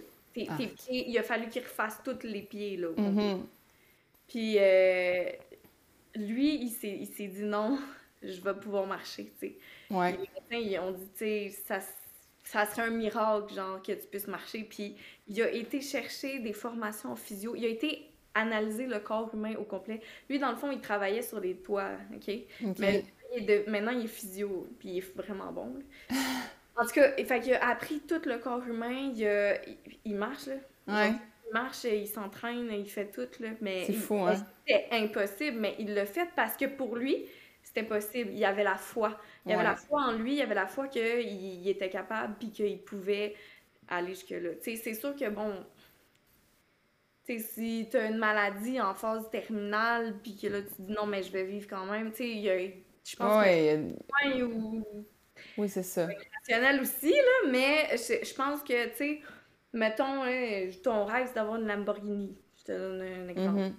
Tes, ah. pieds, il a fallu qu'il refasse tous les pieds, là. Mm-hmm. Puis euh, lui, il s'est dit non, je vais pouvoir marcher, tu sais.
Ouais.
Les médecins, ils ont dit, tu sais, ça ça serait un miracle, genre, que tu puisses marcher. Puis il a été chercher des formations en physio. Il a été analyser le corps humain au complet. Lui, dans le fond, il travaillait sur les toits, OK? Mais maintenant, il est physio, puis il est vraiment bon. en tout cas, fait il a appris tout le corps humain. Il, il, marche, là.
Ouais.
il marche, il s'entraîne, il fait tout, là. Mais
c'est fou, hein?
C'était impossible, mais il l'a fait parce que pour lui, c'était possible. Il avait la foi. Il avait la foi en lui, il avait la foi qu'il il était capable puis qu'il pouvait aller jusque-là. C'est sûr que, bon, si tu as une maladie en phase terminale puis que là, tu dis non, mais je vais vivre quand même, tu sais, je pense que... Ou...
Oui, c'est ça.
Aussi, là, mais je, pense que, tu sais, mettons, ton rêve, c'est d'avoir une Lamborghini. Je te donne un exemple. Mm-hmm.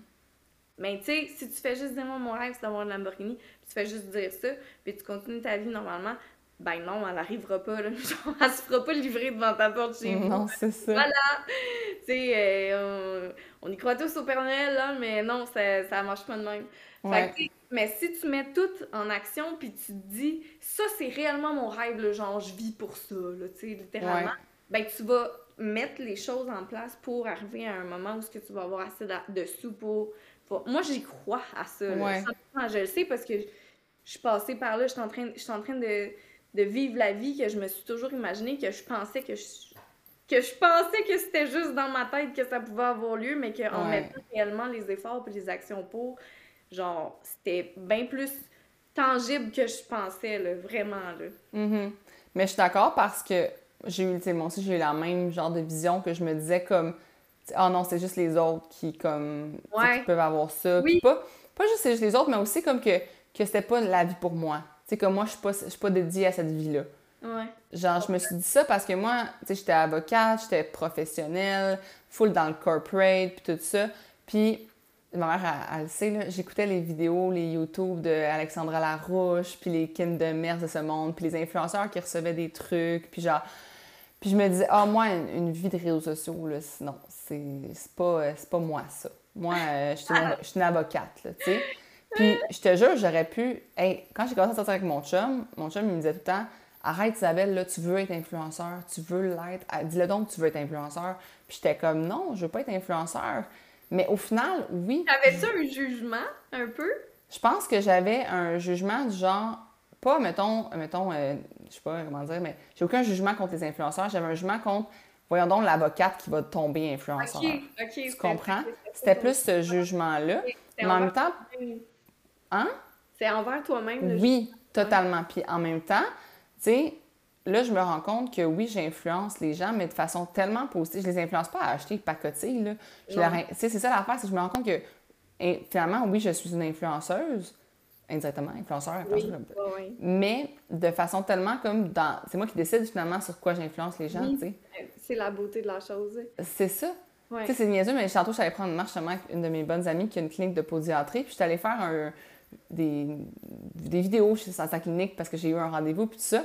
Mais tu sais, si tu fais juste dire, moi, mon rêve, c'est d'avoir une Lamborghini, puis tu fais juste dire ça, puis tu continues ta vie normalement, ben non, elle arrivera pas, là. Genre, elle se fera pas livrer devant ta porte chez vous.
Non, c'est ça.
Voilà! Tu sais, euh, on, y croit tous au Père Noël, là, mais non, ça, ça marche pas de même. Fait que, mais si tu mets tout en action, puis tu te dis, ça, c'est réellement mon rêve, là, genre, je vis pour ça, là, tu sais, littéralement, ben tu vas mettre les choses en place pour arriver à un moment où ce que tu vas avoir assez de sous pour moi, j'y crois à ça. Je le sais parce que je suis passée par là, je suis en train, je suis en train de, vivre la vie que je me suis toujours imaginée, que je pensais que je, que je pensais que c'était juste dans ma tête que ça pouvait avoir lieu, mais qu'en mettant réellement les efforts et les actions pour, genre, c'était bien plus tangible que je pensais, là, vraiment. Là.
Mm-hmm. Mais je suis d'accord parce que j'ai eu, moi aussi, j'ai eu la même genre de vision que je me disais comme ah non, c'est juste les autres qui, comme, peuvent avoir ça. pas, pas juste c'est juste les autres, mais aussi comme que, que c'était pas la vie pour moi. Tu sais, comme moi, je suis pas, je suis pas dédiée à cette vie-là.
Ouais.
Genre, je me suis dit ça parce que moi, tu sais, j'étais avocate, j'étais professionnelle, full dans le corporate, puis tout ça. Puis, ma mère, elle, le sait, j'écoutais les vidéos, les YouTube de Alexandra Larouche, puis les Kim de Mers de ce monde, puis les influenceurs qui recevaient des trucs, puis genre... Puis je me disais, ah, moi, une, vie de réseaux sociaux, là, sinon, c'est pas, euh, pas moi, ça. Moi, euh, je, suis une, avocate, là, tu sais. Puis, je te jure, j'aurais pu. Quand j'ai commencé à sortir avec mon chum, mon chum, il me disait tout le temps Arrête, Isabelle, là, tu veux être influenceur, tu veux l'être. Dis-le donc tu veux être influenceur. Puis, j'étais comme Non, je veux pas être influenceur. Mais au final, oui.
T'avais-tu un jugement, un peu?
Je pense que j'avais un jugement du genre pas, mettons, mettons euh, je sais pas comment dire, mais j'ai aucun jugement contre les influenceurs. J'avais un jugement contre voyons donc l'avocate qui va tomber influenceur. tu comprends? C'était plus ce jugement-là. Mais en même temps. Hein?
C'est envers toi-même.
Oui, totalement. Puis en même temps, tu sais, là, je me rends compte que oui, j'influence les gens, mais de façon tellement positive. Je les influence pas à acheter pacoter, là. C'est ça l'affaire, c'est que je me rends compte que finalement, oui, je suis une influenceuse, indirectement, influenceur, mais de façon tellement comme dans. C'est moi qui décide finalement sur quoi j'influence les gens, tu sais.
C'est la beauté de la chose.
C'est ça. Tu sais, c'est niaiseux, mais tantôt, j'allais prendre une marche avec une de mes bonnes amies qui a une clinique de podiatrie, puis je suis allée faire un, des, des vidéos chez sa clinique parce que j'ai eu un rendez-vous, puis tout ça.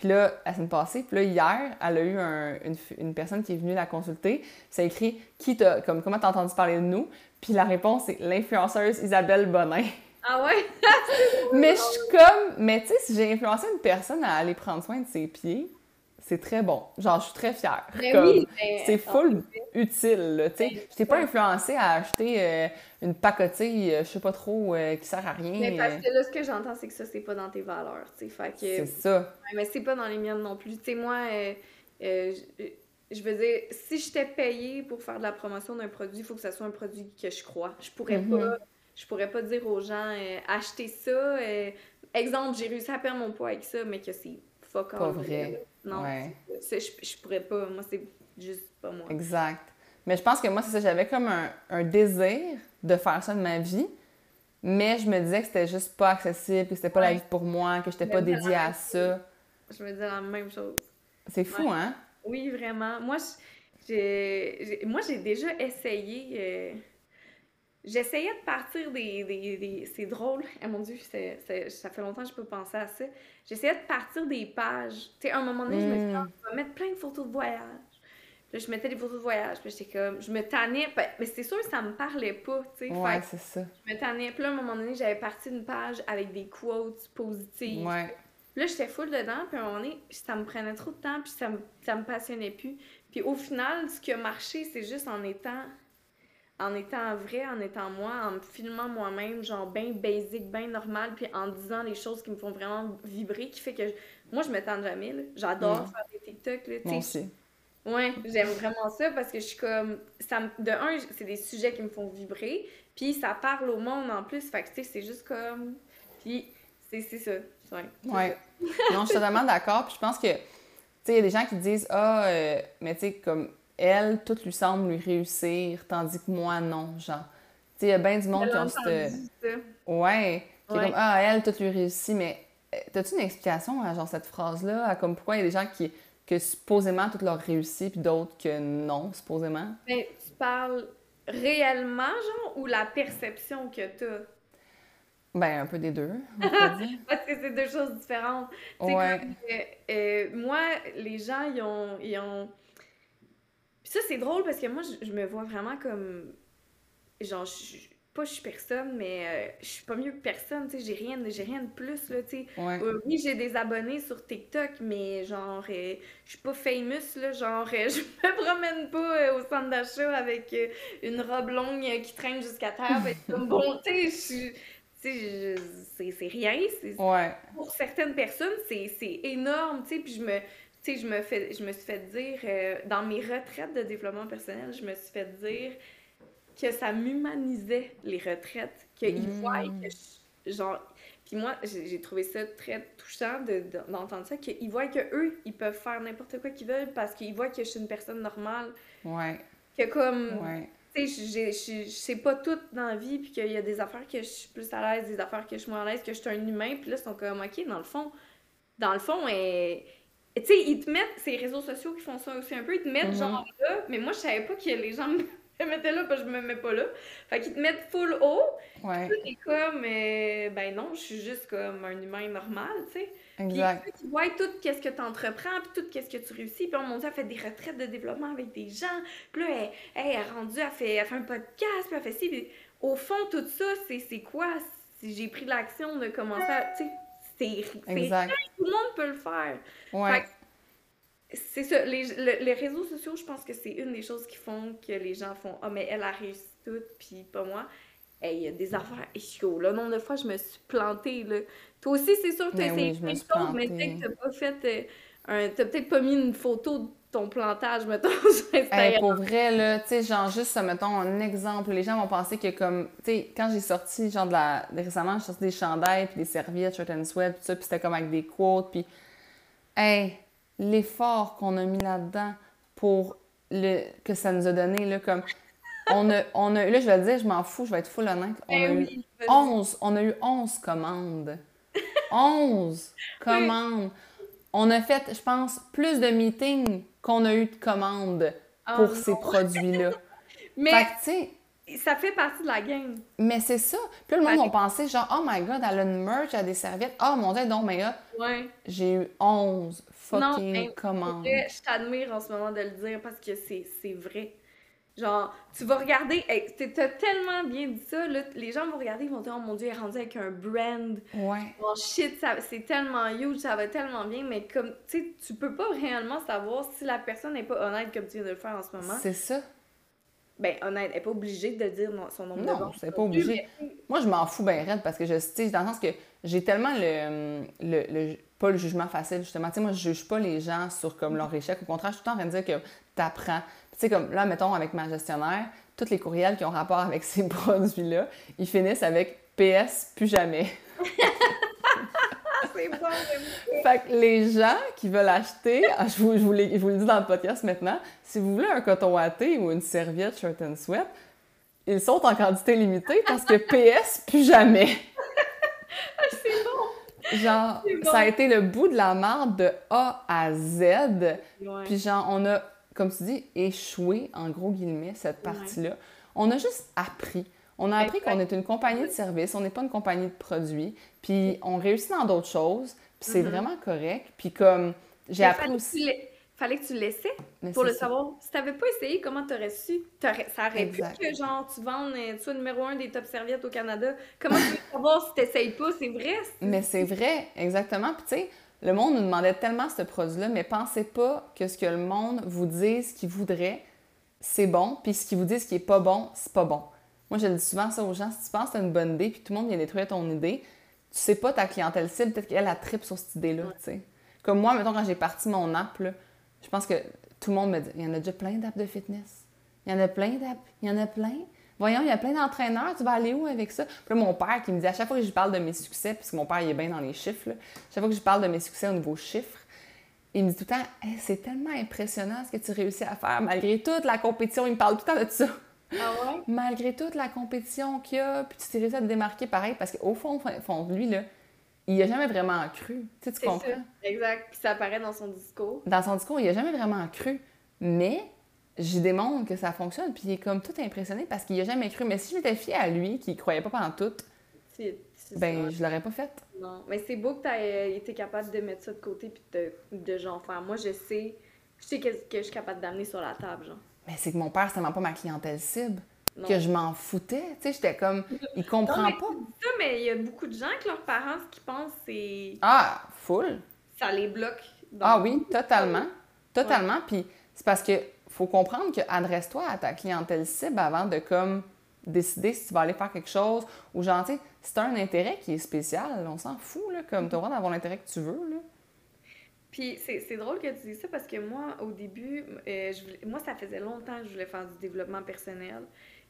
Puis là, la semaine passée, puis là, hier, elle a eu une, une, personne qui est venue la consulter. Ça a écrit qui t'a, comme, Comment t'as entendu parler de nous Puis la réponse, c'est l'influenceuse Isabelle Bonin.
Ah ouais?
mais je suis comme. Mais tu sais, si j'ai influencé une personne à aller prendre soin de ses pieds, c'est très bon. Genre, je suis très fière.
Ben
c'est full utile, tu sais. Ben, je t'ai pas influencé à acheter euh, une pacotille, euh, je sais pas trop, euh, qui sert à rien.
Mais parce que là, ce que j'entends, c'est que ça, c'est pas dans tes valeurs, tu sais.
C'est ça.
mais c'est pas dans les miennes non plus. Tu sais, moi, je veux dire, si j'étais payée pour faire de la promotion d'un produit, il faut que ce soit un produit que je crois. Je pourrais
Mhm.
pas je pourrais pas dire aux gens achetez ça. exemple, j'ai réussi à perdre mon poids avec ça, mais que c'est fuck
Pas vrai.
Non,
Ouais.
je, je pourrais pas. Moi, c'est juste pas moi.
Exact. Mais je pense que moi, c'est ça, j'avais comme un, un désir de faire ça de ma vie, mais je me disais que c'était juste pas accessible, que c'était pas la vie pour moi, que j'étais
Mais
pas dédiée à ça.
Je me dis la même chose.
C'est fou,
Ouais.
hein?
Oui, vraiment. Moi, je- j'ai, j'ai- moi, j'ai déjà essayé. euh, J'essayais de partir des, des, des- C'est drôle. Ah mon Dieu, c'est- c'est- ça fait longtemps que je peux penser à ça. J'essayais de partir des pages. Tu sais, à un moment donné, je me suis dit,
Mm.
Ah, je vais mettre plein de photos de voyage. Puis là, je mettais des photos de voyage. Puis j'étais comme. Je me tannais. Ben, Mais c'est sûr, ça me parlait pas, tu sais.
Ouais,
que
c'est ça.
je me tannais. Puis là, à un moment donné, j'avais parti une page avec des quotes positives.
Ouais.
Puis là, j'étais full dedans, puis à un moment donné, ça me prenait trop de temps, puis ça me, ça me passionnait plus. Puis au final, ce qui a marché, c'est juste en étant en étant vrai, en étant moi, en me filmant moi-même, genre bien basic, bien normal, puis en disant les choses qui me font vraiment vibrer, qui fait que je- moi, je me tente jamais, là. J'adore
Mm.
faire des TikTok, là, tu
Moi
sais.
aussi.
Ouais, j'aime vraiment ça parce que je suis comme. Ça me- de un, c'est des sujets qui me font vibrer, puis ça parle au monde en plus, fait que tu sais, c'est juste comme. Puis c'est ça. Ouais.
Ouais. non, je suis totalement d'accord. Puis je pense que, tu sais, il y a des gens qui disent Ah, euh, mais tu sais, comme elle, tout lui semble lui réussir, tandis que moi, non, genre. Tu sais, il y a bien du monde qui ont cette. Ouais. Qui est comme Ah, elle, tout lui réussit, mais euh, t'as-tu une explication à genre cette phrase-là, à comme pourquoi il y a des gens qui que supposément tout leur réussit, puis d'autres que non, supposément?
Mais tu parles réellement, genre, ou la perception que t'as?
Ben, un peu des deux.
Parce que c'est deux choses différentes.
Ouais.
comme, euh, euh, moi, les gens, ils ont. Ils ont... Puis ça, c'est drôle parce que moi, je, je me vois vraiment comme. Genre, je, suis- pas je suis personne, mais euh, je suis pas mieux que personne, tu sais, j'ai rien, j'ai rien de plus, là, tu sais.
Ouais.
Euh, oui, j'ai des abonnés sur TikTok, mais genre, euh, je suis pas famous, là, genre, je me promène pas au centre d'achat avec une robe longue qui traîne jusqu'à terre, comme bon, tu sais, c'est rien,
Ouais.
pour certaines personnes, c'est c'est énorme, tu sais, puis je me, tu sais, je me fais, je me suis fait dire, euh, dans mes retraites de développement personnel, je me suis fait dire que ça m'humanisait, les retraites, qu'ils
Mm.
voient que je- genre, puis moi, j'ai trouvé ça très touchant de- de- d'entendre ça, qu'ils voient que eux, ils peuvent faire n'importe quoi qu'ils veulent parce qu'ils voient que je suis une personne normale,
Ouais.
que comme,
Ouais.
tu sais, je sais pas tout dans la vie, puis qu'il y a des affaires que je suis plus à l'aise, des affaires que je suis moins à l'aise, que je suis un humain, puis là, ils sont comme, OK, dans le fond, dans le fond, euh, tu sais, ils te mettent, c'est les réseaux sociaux qui font ça aussi un peu, ils te mettent
Mhm.
genre là, mais moi, je savais pas que les gens me mettaient là, parce que je me mets pas là. Fait qu'ils te mettent full haut,
Ouais.
et comme, euh, ben non, je suis juste comme un humain normal, tu sais. Puis
Exact.
eux qui voient tout qu'est-ce que tu entreprends, puis tout qu'est-ce que tu réussis. Puis mon Dieu, elle fait des retraites de développement avec des gens. Puis là, elle, elle est rendue, elle fait, elle fait un podcast, puis elle fait ci. Puis au fond, tout ça, c'est c'est quoi? Si j'ai pris l'action de commencer à... Tu sais, c'est... Tout le monde peut le faire.
Ouais.
C'est ça. Les, le- les réseaux sociaux, je pense que c'est une des choses qui font que les gens font « Ah, mais elle a réussi tout, puis pas moi. » Hey, il y a des affaires ischios. Le nombre de fois, je me suis plantée, là. Toi aussi, c'est sûr que
Mais oui,
essayé choses, mais peut-être que t'as pas fait euh, un... Peut-être pas mis une photo de ton plantage, mettons, sur
Hey,
Instagram.
pour vrai, là, tu sais, genre, juste, mettons, un exemple, les gens vont penser que, comme, tu sais, quand j'ai sorti, genre, de la... récemment, j'ai sorti des chandails, puis des serviettes, shirt and sweat, puis ça, puis c'était comme avec des quotes, puis, hey, l'effort qu'on a mis là-dedans pour le... que ça nous a donné, là, comme, on a, on a, là, je vais le dire, je m'en fous, je vais être full honnête, on a
Ben
eu
oui, vas-y.
11, on a eu 11 commandes. 11 commandes. On a fait, je pense, plus de meetings qu'on a eu de commandes
Oh
pour
non.
ces produits-là.
Mais
Fait que,
ça fait partie de la game.
mais c'est ça. Puis le monde va penser, genre, oh my god, elle a une merch, elle a des serviettes. Oh mon dieu, donc, mais là,
Ouais.
j'ai eu 11
Non,
fucking
hey, Pour
commandes.
je t'admire en ce moment de le dire parce que c'est vrai. Genre, tu vas regarder, hey, t'as tellement bien dit ça, là, les gens vont regarder, ils vont dire, oh mon dieu, elle est rendue avec un brand.
Ouais.
Oh shit, c'est tellement huge, ça va tellement bien, mais comme, tu sais, tu peux pas réellement savoir si la personne n'est pas honnête comme tu viens de le faire en ce moment.
C'est ça.
Ben, honnête, elle est pas obligée de dire non- son nombre de
Non, c'est pas
non
obligé.
mais-
Moi, je m'en fous bien raide parce que je, sais, dans le sens que j'ai tellement le, le, le- pas le jugement facile, justement. Tu sais, moi, je juge pas les gens sur comme leur échec. Au contraire, je suis tout le temps en train de dire que t'apprends. Tu sais, comme là, mettons, avec ma gestionnaire, tous les courriels qui ont rapport avec ces produits-là, ils finissent avec PS, plus jamais.
C'est bon,
Fait que les gens qui veulent acheter, ah, je vous, je, vous les- je vous le dis dans le podcast maintenant, si vous voulez un coton watté ou une serviette shirt and sweat, ils sont en quantité limitée parce que PS, plus jamais.
c'est bon.
Genre,
bon.
ça a été le bout de la marde de A à Z.
Ouais.
Puis genre, on a, comme tu dis, échoué, en gros guillemets, cette partie-là. On a juste appris. On a appris qu'on est une compagnie de services, on n'est pas une compagnie de produits. Puis on réussit dans d'autres choses, puis c'est
Mhm.
vraiment correct. Puis comme, j'ai appris
fallait
aussi...
Que tu fallait que tu l'essaies
Mais
pour le
ça.
savoir. Si t'avais pas essayé, comment t'aurais su? T'aurais- ça aurait
Exact.
pu que genre tu vendes, euh, tu sois numéro un des top serviettes au Canada. Comment tu veux savoir si t'essayes pas? C'est vrai?
Mais c'est vrai, exactement. Puis tu sais, le monde nous demandait tellement ce produit-là, mais pensez pas que ce que le monde vous dise qu'il voudrait, c'est bon, puis ce qu'ils vous disent qui est pas bon, c'est pas bon. Moi, je dis souvent ça aux gens, si tu penses que t'as une bonne idée, puis tout le monde vient détruire ton idée, tu sais pas ta clientèle cible, peut-être qu'elle a tripe sur cette idée-là, tu sais. Comme moi, mettons, quand j'ai parti mon app, là, je pense que tout le monde me dit, il y en a déjà plein d'apps de fitness. Il y en a plein d'apps, il y en a plein. Voyons, il y a plein d'entraîneurs, tu vas aller où avec ça? Puis là, mon père qui me dit, à chaque fois que je parle de mes succès, puisque mon père, il est bien dans les chiffres, là, chaque fois que je parle de mes succès au niveau chiffres, il me dit tout le temps, Hey, c'est tellement impressionnant ce que tu réussis à faire, malgré toute la compétition. Il me parle tout le temps de ça.
Ah ouais?
Malgré toute la compétition qu'il y a, puis tu t'es réussi à te démarquer pareil, parce qu'au fond, au fond de lui, là, il n'a jamais vraiment cru. Tu sais, tu
C'est
comprends?
ça. Exact. Puis ça apparaît dans son discours.
Dans son discours, il n'a jamais vraiment cru. Mais j'y démontre que ça fonctionne, puis il est comme tout impressionné parce qu'il n'a jamais cru. Mais si je m'étais fiée à lui, qui ne croyait pas pendant tout, ben,
ça.
je l'aurais pas fait.
Non. Mais c'est beau que tu été capable de mettre ça de côté puis de, de genre faire. Moi, je sais, je sais que, que je suis capable d'amener sur la table, genre.
Mais c'est que mon père, c'est tellement pas ma clientèle cible,
Non.
que je m'en foutais. Tu sais, j'étais comme, il comprend
Non, mais
pas.
Ça, mais il y a beaucoup de gens que leurs parents, ce qu'ils pensent, c'est.
Ah, full.
Ça les bloque.
Ah oui, totalement. Totalement. Puis c'est parce que faut comprendre que adresse-toi à ta clientèle cible avant de comme décider si tu vas aller faire quelque chose ou genre, tu sais, si un intérêt qui est spécial, on s'en fout, là, comme t'as le droit d'avoir l'intérêt que tu veux, là.
Puis c'est drôle que tu dises ça parce que moi, au début, euh, je voulais- moi, ça faisait longtemps que je voulais faire du développement personnel.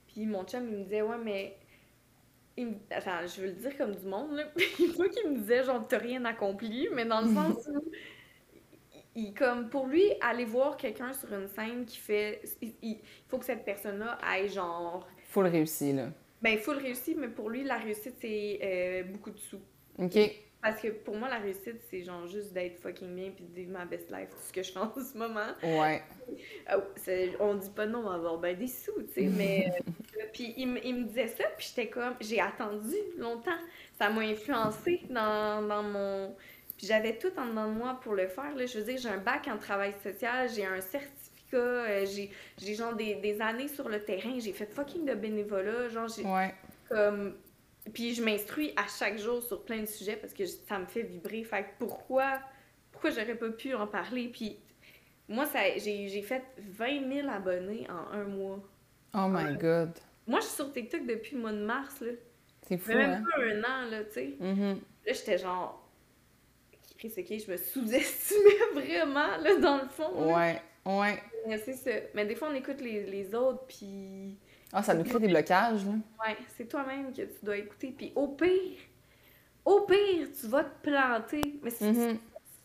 Puis mon chum, il me disait, ouais, mais. Il me- Attends, je veux le dire comme du monde, là. Pas qu'il me disait, genre, t'as rien accompli, mais dans le sens où. Il, comme pour lui, aller voir quelqu'un sur une scène qui fait. Il, il faut que cette personne-là aille, genre.
Faut le réussir, là.
Ben, faut le réussir, mais pour lui, la réussite, c'est euh, beaucoup de sous.
OK?
Parce que pour moi, la réussite, c'est genre juste d'être fucking bien puis de vivre ma best life, tout ce que je fais en ce moment.
Ouais.
C'est- on dit pas non, on va avoir ben des sous, tu sais, mais. euh, puis il, me- il me disait ça, puis j'étais comme. J'ai attendu longtemps. Ça m'a influencé dans, dans mon. Puis j'avais tout en dedans de moi pour le faire, là. Je veux dire, j'ai un bac en travail social, j'ai un certificat, euh, j'ai j'ai genre des, des années sur le terrain, j'ai fait fucking de bénévolat, genre, j'ai
Ouais.
comme. Puis je m'instruis à chaque jour sur plein de sujets parce que ça me fait vibrer. Fait que pourquoi, pourquoi j'aurais pas pu en parler? Puis moi, ça, j'ai, j'ai fait 20 000 abonnés en un mois.
Oh my God.
Moi, je suis sur TikTok depuis le mois de mars, là.
C'est fou,
même
hein?
pas un an, là, tu sais.
Mhm.
Là, j'étais genre. Chris, ok, je me sous-estimais vraiment, là, dans le fond. là.
Ouais. Ouais.
Mais C'est ça. Mais des fois, on écoute les, les autres, puis.
Ah, ça nous crée des blocages, là.
Ouais, c'est toi-même que tu dois écouter. Puis au pire, au pire, tu vas te planter. Mais c'est-
Mhm.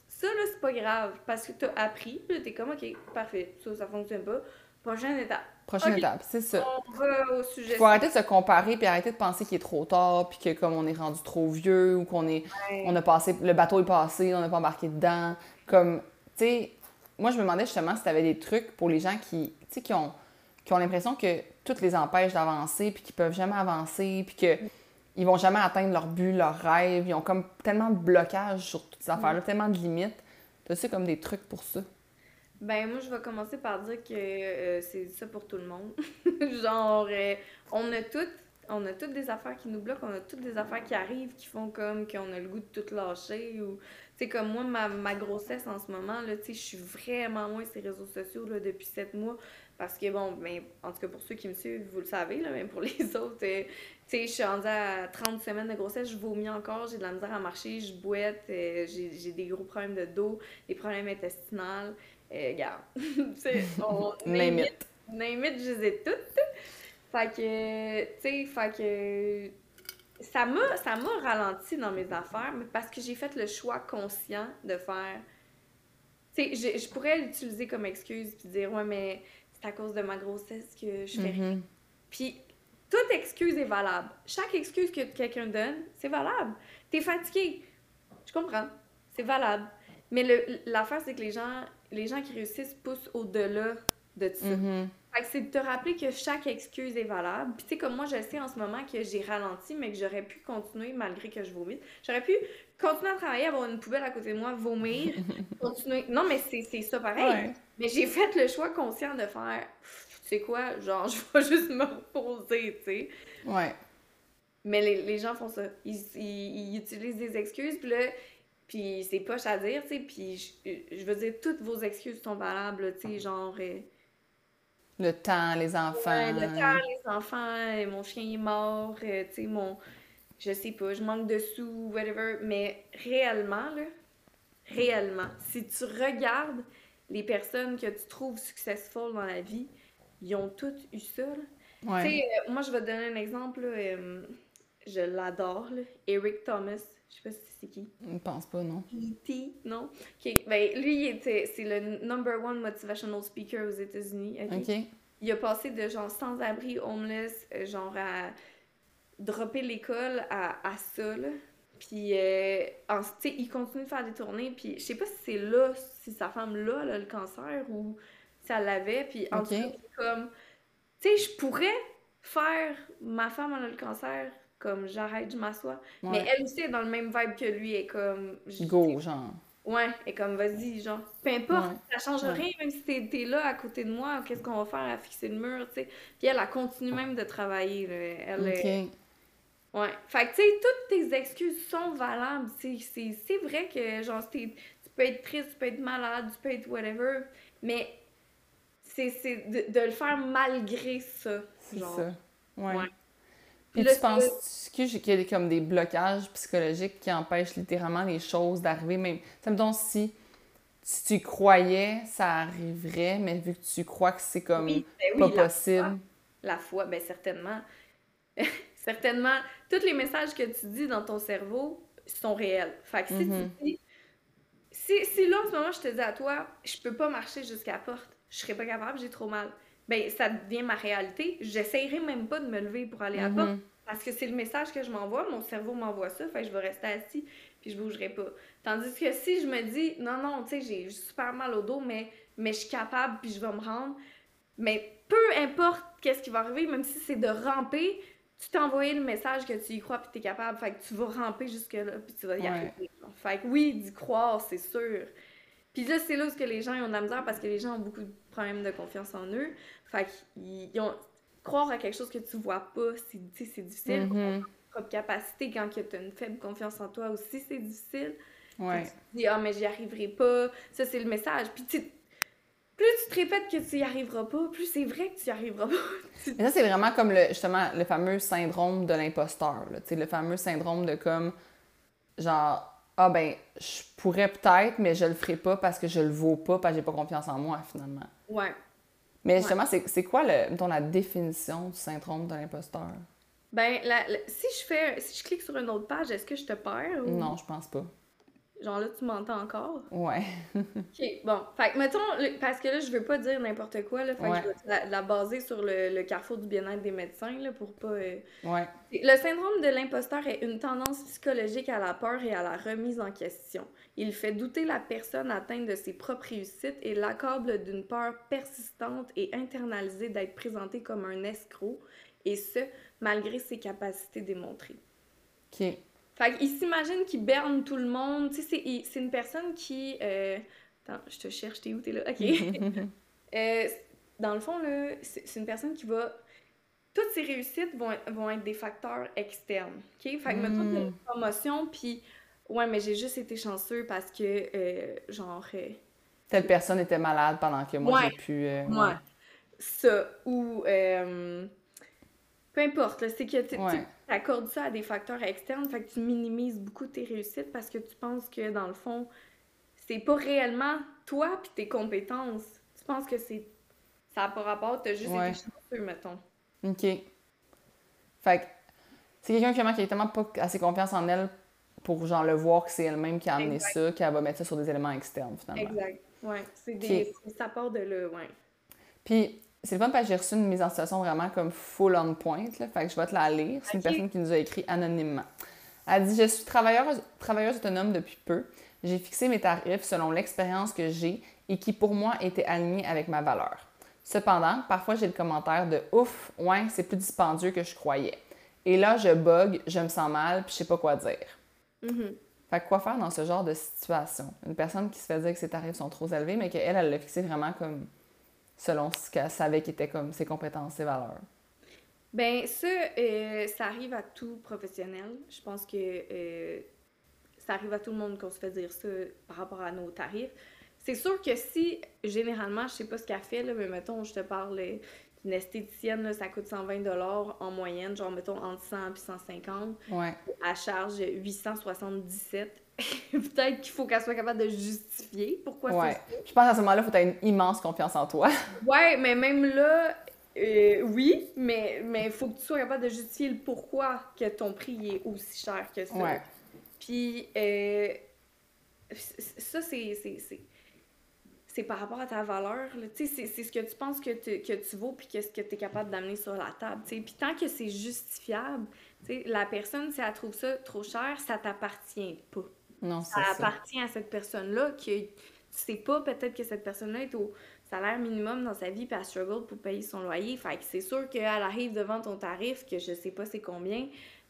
ça, là, c'est pas grave. Parce que t'as appris. Là, t'es comme, OK, parfait. Ça, ça fonctionne pas. Prochaine étape.
Prochaine étape, c'est ça.
On va au sujet.
Faut arrêter de se comparer puis arrêter de penser qu'il est trop tard puis que comme on est rendu trop vieux ou qu'on est
Ouais.
on a passé le bateau est passé, on n'a pas embarqué dedans. Comme tu sais, moi je me demandais justement si tu avais des trucs pour les gens qui tu sais qui ont qui ont l'impression que tout les empêche d'avancer puis qu'ils peuvent jamais avancer puis que ils vont jamais atteindre leur but, leur rêve, ils ont comme tellement de blocages sur toutes ces affaires-là, tellement de limites. Tu sais comme des trucs pour ça?
Ben, moi, je vais commencer par dire que euh, c'est ça pour tout le monde. Genre, euh, on a toutes. On a toutes des affaires qui nous bloquent, on a toutes des affaires qui arrivent qui font comme qu'on a le goût de tout lâcher ou tu sais comme moi ma, ma grossesse en ce moment là, tu sais je suis vraiment moins sur les réseaux sociaux là depuis sept mois parce que bon ben en tout cas pour ceux qui me suivent, vous le savez là, mais pour les autres euh, tu sais je suis rendue à 30 semaines de grossesse, je vomis encore, j'ai de la misère à marcher, je boite, j'ai des gros problèmes de dos, des problèmes intestinaux. Euh, regarde, on
name it.
Name it, je les ai toutes. Fait que, tu sais, fait que ça m'a ça m'a ralenti dans mes affaires, mais parce que j'ai fait le choix conscient de faire tu sais, je, je, pourrais l'utiliser comme excuse puis dire ouais mais c'est à cause de ma grossesse que je fais rien.
Mhm.
Puis toute excuse est valable. Chaque excuse que quelqu'un donne, c'est valable. T'es fatigué. Je comprends. C'est valable. Mais le- l'affaire, c'est que les gens, les gens qui réussissent poussent au-delà de ça.
Mhm.
Fait que c'est de te rappeler que chaque excuse est valable. Puis tu sais, comme moi, je sais en ce moment que j'ai ralenti, mais que j'aurais pu continuer malgré que je vomite. J'aurais pu continuer à travailler, avoir une poubelle à côté de moi, vomir, continuer. Non, mais c'est c'est ça pareil.
Ouais.
Mais j'ai fait le choix conscient de faire, tu sais quoi, genre, je vais juste me reposer, tu sais.
Ouais.
Mais les, les gens font ça. Ils, ils, ils utilisent des excuses, puis là, puis c'est poche à dire, tu sais, puis je, je veux dire, toutes vos excuses sont valables, tu sais, genre... euh,
Le temps, les enfants.
Ouais, le temps, les enfants, euh, mon chien est mort, euh, tu sais, mon... Je sais pas, je manque de sous, whatever. Mais réellement, là, réellement, si tu regardes les personnes que tu trouves successful dans la vie, ils ont toutes eu ça, là. Tu
Ouais.
sais, euh, moi, je vais te donner un exemple, là, je l'adore, là. Eric Thomas, je sais pas si c'est qui.
Je pense pas, non.
E.T., non? Ok, ben lui, c'est le number one motivational speaker aux États-Unis, ok?
OK.
Il a passé de genre sans-abri, homeless, euh, genre à dropper l'école à, à ça, là. Puis, euh, en- tu sais, il continue de faire des tournées, puis je sais pas si c'est là, si sa femme là, a le cancer, ou si elle l'avait, puis en tout cas, comme... Tu sais, je pourrais faire ma femme a le cancer, comme j'arrête, je m'assois, mais elle aussi est dans le même vibe que lui, est comme...
Go, genre.
Ouais, et comme vas-y, genre, peu importe,
Ouais.
ça change
Ouais.
rien, même si t'es là à côté de moi, qu'est-ce qu'on va faire à fixer le mur, tu sais. Puis elle, elle continue même de travailler, là. Elle, est-
OK.
Ouais. Fait que, tu sais, toutes tes excuses sont valables. C'est- C'est c'est vrai que, genre, tu peux être triste, tu peux être malade, tu peux être whatever, mais c'est c'est de, de le faire malgré ça.
C'est
genre.
ça. Ouais.
Ouais.
Puis tu penses que qu'il y a comme des blocages psychologiques qui empêchent littéralement les choses d'arriver, même. Ça me donne si, si tu croyais, ça arriverait, mais vu que tu crois que c'est comme
Oui, ben
pas
oui, la
possible.
La foi, ben certainement. certainement, tous les messages que tu dis dans ton cerveau sont réels. Fait que si
Mhm.
tu dis... Si, si là, en ce moment, je te dis à toi, je peux pas marcher jusqu'à la porte, je serais pas capable, j'ai trop mal. Ben, ça devient ma réalité. J'essayerai même pas de me lever pour aller à porte
Mhm.
parce que c'est le message que je m'envoie, mon cerveau m'envoie ça, fait que je vais rester assis puis je bougerai pas. Tandis que si je me dis non non, tu sais, j'ai super mal au dos mais mais je suis capable puis je vais me rendre, mais peu importe qu'est-ce qui va arriver, même si c'est de ramper, tu envoyé le message que tu y crois puis t'es capable, fait que tu vas ramper jusque là puis tu vas y
Ouais.
arriver. Fait que oui, d'y croire, c'est sûr. Puis là, c'est là où ce que les gens ont de la misère parce que les gens ont beaucoup de problèmes de confiance en eux. Fait qu'ils ils ont croire à quelque chose que tu vois pas, c'est difficile.
Mhm.
Propre capacité quand tu as une faible confiance en toi aussi, c'est difficile.
Ouais.
Tu te dis ah mais j'y arriverai pas. Ça c'est le message. Puis tu plus tu te répètes que tu y arriveras pas, plus c'est vrai que tu y arriveras pas.
Mais ça, c'est vraiment comme le, justement le fameux syndrome de l'imposteur. Le fameux syndrome de comme, genre, ah ben, je pourrais peut-être, mais je le ferai pas parce que je le vaux pas, parce que j'ai pas confiance en moi, finalement.
ouais.
Mais justement, c'est c'est quoi, le, mettons, la définition du syndrome de l'imposteur?
Ben la- la- si je fais si je clique sur une autre page, est-ce que je te perds ou?
Non, je pense pas.
Genre là tu m'entends encore?
Ouais.
OK, bon. Fait que, mettons, le- parce que là, je veux pas dire n'importe quoi, là. Fait
Ouais.
que je vais la, la baser sur le, le carrefour du bien-être des médecins, là, pour pas... euh,
Ouais.
Le syndrome de l'imposteur est une tendance psychologique à la peur et à la remise en question. Il fait douter la personne atteinte de ses propres réussites et l'accable d'une peur persistante et internalisée d'être présentée comme un escroc, et ce, malgré ses capacités démontrées.
OK.
Fait qu'il s'imagine qu'il berne tout le monde. Tu sais, c'est, une personne qui. euh, Attends, je te cherche, t'es où, t'es là? Ok. Euh, dans le fond, là, c'est, une personne qui va. Toutes ses réussites vont, vont être des facteurs externes. OK? Fait que, mettons,
Mm.
une promotion, puis. Ouais, mais j'ai juste été chanceux parce que, euh, genre.
Telle personne était malade pendant que moi,
Ouais.
j'ai pu... euh,
ouais. Ça. Ou. peu importe, c'est que tu
Ouais.
Accordes ça à des facteurs externes, fait que tu minimises beaucoup tes réussites parce que tu penses que dans le fond, c'est pas réellement toi puis tes compétences. Tu penses que c'est ça n'a pas rapport, t'as juste été chanceux, mettons.
OK. Fait que c'est quelqu'un qui, qui a tellement pas assez confiance en elle pour genre le voir que c'est elle-même qui a amené ça, qu'elle va mettre ça sur des éléments externes finalement.
Exact. Ouais, c'est des ça part de là, ouais.
Puis c'est le fun parce que j'ai reçu une mise en situation vraiment comme full on point, là, fait que je vais te la lire. C'est une personne qui nous a écrit anonymement. Elle dit Je suis travailleuse, travailleuse autonome depuis peu. J'ai fixé mes tarifs selon l'expérience que j'ai et qui pour moi était alignée avec ma valeur. Cependant, parfois j'ai le commentaire de Ouf, ouais, c'est plus dispendieux que je croyais. Et là, je bug, je me sens mal, puis je sais pas quoi dire. Mm-hmm. Fait que quoi faire dans ce genre de situation? Une personne qui se fait dire que ses tarifs sont trop élevés, mais qu'elle, elle l'a fixé vraiment comme selon ce qu'elle savait qui était comme ses compétences, ses valeurs?
Ben ça, euh, ça arrive à tout professionnel. Je pense que euh, ça arrive à tout le monde qu'on se fait dire ça par rapport à nos tarifs. C'est sûr que si, généralement, je sais pas ce qu'elle fait, là, mais mettons, je te parle d'une esthéticienne, ça coûte 120 en moyenne, genre, mettons, entre 100 et 150.
Ouais.
Elle charge 877. Peut-être qu'il faut qu'elle soit capable de justifier pourquoi
ouais. Je pense à ce moment-là, il faut avoir une immense confiance en toi.
ouais, mais même là, euh, oui, mais il faut que tu sois capable de justifier le pourquoi que ton prix est aussi cher que ça.
Ouais.
Puis, euh, ça, c'est c'est par rapport à ta valeur. C'est ce que tu penses que, que tu vaux puis qu'est-ce que tu es capable d'amener sur la table. Puis tant que c'est justifiable, la personne, si elle trouve ça trop cher, ça t'appartient pas.
Non,
ça, ça appartient à cette personne-là qui tu sais pas peut-être que cette personne-là est au salaire minimum dans sa vie puis elle struggle pour payer son loyer. Fait que c'est sûr qu'elle arrive devant ton tarif que je sais pas c'est combien.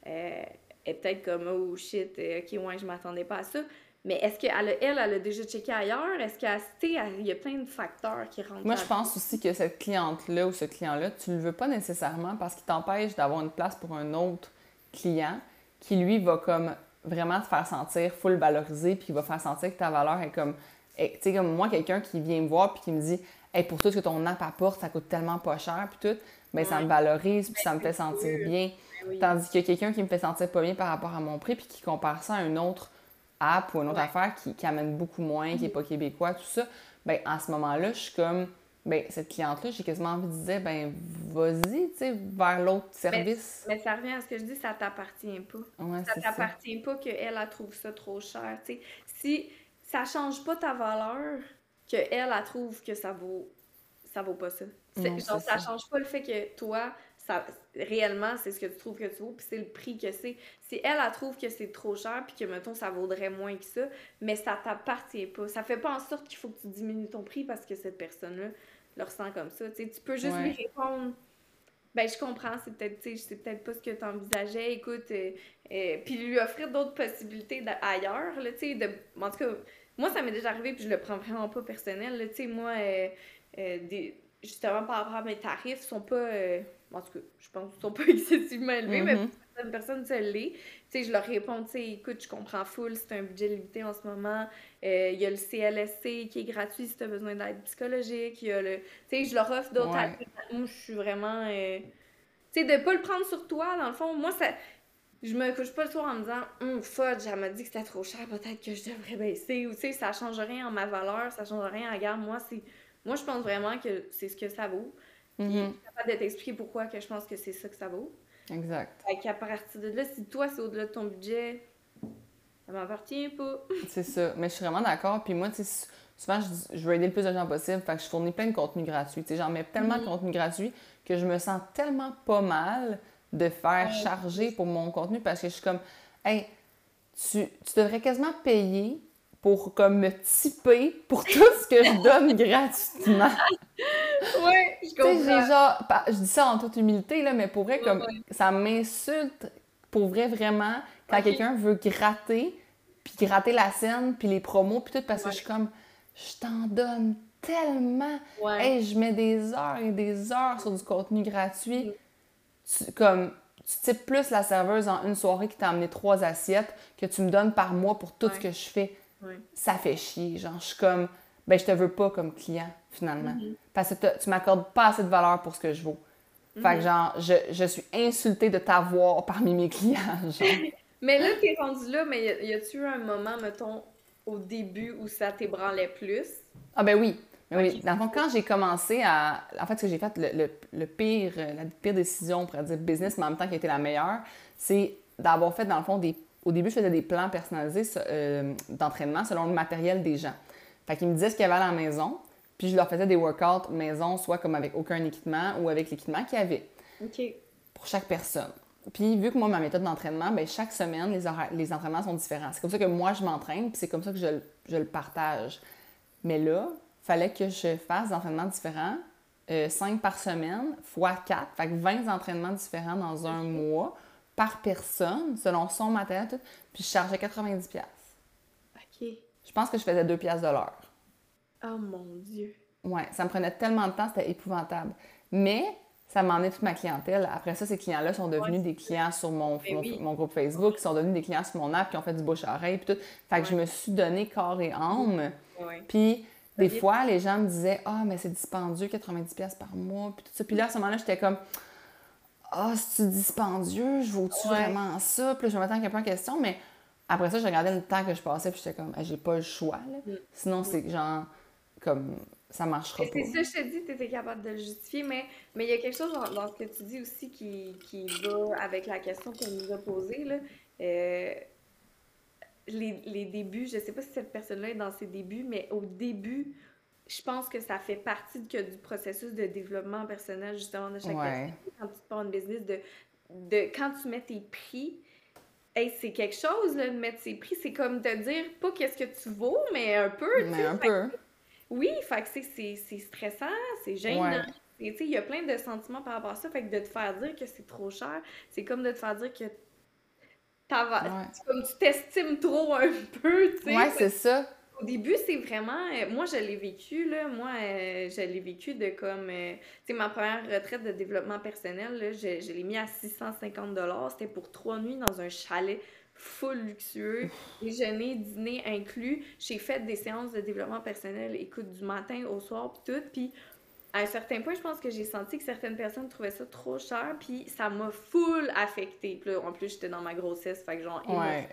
Euh, est peut-être comme oh shit, euh, ok ouais je m'attendais pas à ça. Mais est-ce qu'elle, elle, elle a déjà checké ailleurs? Est-ce qu'il y a plein de facteurs qui rentrent
Moi, je pense aussi que cette cliente-là ou ce client-là, tu ne le veux pas nécessairement parce qu'il t'empêche d'avoir une place pour un autre client qui, lui, va comme vraiment te faire sentir full valorisé puis qui va faire sentir que ta valeur est comme... Tu sais, comme moi, quelqu'un qui vient me voir puis qui me dit hey, pour tout ce que ton app apporte, ça coûte tellement pas cher puis tout, mais ben, ça me valorise puis ça me fait sentir bien. Ben Tandis que quelqu'un qui me fait sentir pas bien par rapport à mon prix puis qui compare ça à un autre app ou une autre affaire qui, amène beaucoup moins, qui n'est pas québécois, tout ça, ben à ce moment-là, je suis comme, ben cette cliente-là, j'ai quasiment envie de dire, ben vas-y, tu sais, vers l'autre service.
Mais, ça revient à ce que je dis, ça t'appartient pas. ça t'appartient pas qu'elle, elle trouve ça trop cher, tu sais. Si ça change pas ta valeur, qu'elle, elle, trouve que ça vaut, ça vaut pas ça. genre, ça, ça change pas le fait que toi, ça, réellement, c'est ce que tu trouves que tu vaux, puis c'est le prix que c'est. Si elle, elle trouve que c'est trop cher, puis que, mettons, ça vaudrait moins que ça, mais ça t'appartient pas. Ça fait pas en sorte qu'il faut que tu diminues ton prix parce que cette personne-là le ressent comme ça. tu peux juste lui répondre ben je comprends, c'est peut-être, peut-être pas ce que tu envisageais, écoute, euh, euh, puis lui offrir d'autres possibilités ailleurs, là, tu sais, de, en tout cas, moi, ça m'est déjà arrivé, puis je le prends vraiment pas personnel, tu sais, moi, euh, des, justement, par rapport à mes tarifs, sont pas, en tout cas, je pense qu'ils sont pas excessivement élevés, mais mm-hmm. Certaines personnes, ça l'est. Tu sais, je leur réponds, tu sais, écoute, je comprends full, c'est un budget limité en ce moment. Euh, il y a le CLSC qui est gratuit si tu as besoin d'aide psychologique. Il y a le... Tu sais, je leur offre d'autres Moi, je suis vraiment... Euh, tu sais, de pas le prendre sur toi, dans le fond, moi, ça... Je me couche pas le soir en me disant hum, fudge, elle m'a dit que c'était trop cher, peut-être que je devrais baisser. Ou, tu sais, ça change rien en ma valeur, ça change rien à garde. Moi, c'est... Moi, je pense vraiment que c'est ce que ça vaut. Puis, mm capable de t'expliquer pourquoi que je pense que c'est ça que ça vaut.
Exact.
Fait qu'à partir de là, si toi, c'est au-delà de ton budget, ça m'appartient pas.
c'est ça. Mais je suis vraiment d'accord. Puis moi, tu sais, souvent, je, je, veux aider le plus de gens possible. Fait que je fournis plein de contenu gratuit. Tu sais, j'en mets tellement de mhm. contenu gratuit que je me sens tellement pas mal de faire charger pour mon contenu parce que je suis comme, hey, tu, tu devrais quasiment payer pour comme me typer pour tout ce que je donne gratuitement.
ouais, je comprends.
Genre, je dis ça en toute humilité, là, mais pour vrai, comme, ça m'insulte pour vrai vraiment quand quelqu'un veut gratter, puis gratter la scène, puis les promos, puis tout, parce que je suis comme, je t'en donne tellement. Hey, je mets des heures et des heures sur du contenu gratuit. Mm. comme, tu types plus la serveuse en une soirée qui t'a amené trois assiettes que tu me donnes par mois pour tout ce que je fais ça fait chier. Genre, je suis comme, ben, je te veux pas comme client, finalement. Mm-hmm. Parce que tu m'accordes pas assez de valeur pour ce que je vaux. Fait que, genre, je, je, suis insultée de t'avoir parmi mes clients, genre.
mais là, t'es rendu là, mais y a-tu eu un moment, mettons, au début où ça t'ébranlait plus?
Ah ben oui. Ben oui. Dans le fond, quand j'ai commencé à... En fait, ce que j'ai fait, le, le, pire, la pire décision, on pourrait dire business, mais en même temps qui a été la meilleure, c'est d'avoir fait, dans le fond, des... Au début, je faisais des plans personnalisés euh, d'entraînement selon le matériel des gens. Fait qu'ils me disaient ce qu'il y avait à la maison, puis je leur faisais des workouts maison, soit comme avec aucun équipement ou avec l'équipement qu'il y avait.
OK.
Pour chaque personne. Puis, vu que moi, ma méthode d'entraînement, bien, chaque semaine, les, les entraînements sont différents. C'est comme ça que moi, je m'entraîne, puis c'est comme ça que je, je, le partage. Mais là, il fallait que je fasse des entraînements différents, euh, 5 par semaine, fois 4, fait que 20 entraînements différents dans un mois par personne, selon son matériel, tout, puis je chargeais 90$.
OK.
Je pense que je faisais 2$ de l'heure.
Oh mon Dieu.
Ouais, ça me prenait tellement de temps, c'était épouvantable. Mais ça m'a emmené toute ma clientèle. Après ça, ces clients-là sont devenus des clients sur mon,
Ben
mon, groupe Facebook, qui sont devenus des clients sur mon app, qui ont fait du bouche-oreille, puis tout. Fait que je me suis donné corps et âme.
Ouais.
Puis des fois, les gens me disaient « Ah, mais c'est dispendieux, 90$ par mois. » Puis tout ça. Puis là, à ce moment-là, j'étais comme « Ah, c'est dispendieux? Je vaux-tu
Ouais.
vraiment ça? » Puis là, je me mettais un peu en question, mais après ça, je regardais le temps que je passais, puis j'étais comme Ah, J'ai pas le choix, là.
Mm.
Sinon, c'est genre, comme, ça marchera
Et
pas.
C'est ça, je te dis, tu étais capable de le justifier, mais mais il y a quelque chose dans, dans ce que tu dis aussi qui, qui va avec la question qu'on nous a posée. Là. Euh, les, les débuts, je sais pas si cette personne-là est dans ses débuts, mais au début, je pense que ça fait partie que du processus de développement personnel, justement, de chaque
Ouais.
personne. Quand tu pars une business, de, de quand tu mets tes prix, hey, c'est quelque chose, là, de mettre ses prix. C'est comme te dire, pas qu'est-ce que tu vaux, mais un peu,
Mais un
Fait
peu.
oui, fait que c'est- stressant, c'est gênant.
Ouais.
Et tu sais, il y a plein de sentiments par rapport à ça. Fait que de te faire dire que c'est trop cher, c'est comme de te faire dire que
Ouais.
comme tu t'estimes trop un peu, tu sais.
Ouais, c'est ça.
Au début, c'est vraiment. euh, moi, je l'ai vécu, là. Moi, euh, je l'ai vécu de comme. euh, tu sais, ma première retraite de développement personnel, là, je, je l'ai mis à 650 C'était pour trois nuits dans un chalet full luxueux. Déjeuner, dîner inclus. J'ai fait des séances de développement personnel, écoute, du matin au soir, puis tout. Puis à un certain point, je pense que j'ai senti que certaines personnes trouvaient ça trop cher, puis ça m'a full affectée. Puis là, en plus, j'étais dans ma grossesse, fait que genre,
Ouais.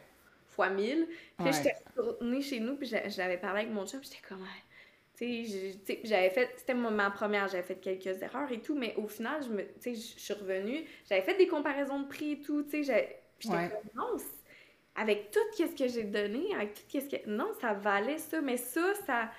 Fois 1000. Puis
Ouais.
j'étais retournée chez nous, puis j'a- j'avais parlé avec mon chum, j'étais comme, tu sais, j'avais fait, c'était ma- première, j'avais fait quelques erreurs et tout, mais au final, je me, tu sais, je suis revenue, j'avais fait des comparaisons de prix et tout, tu sais, j'étais
Ouais.
comme, non, avec tout ce que j'ai donné, avec tout ce que, non, ça valait ça, mais ça, ça,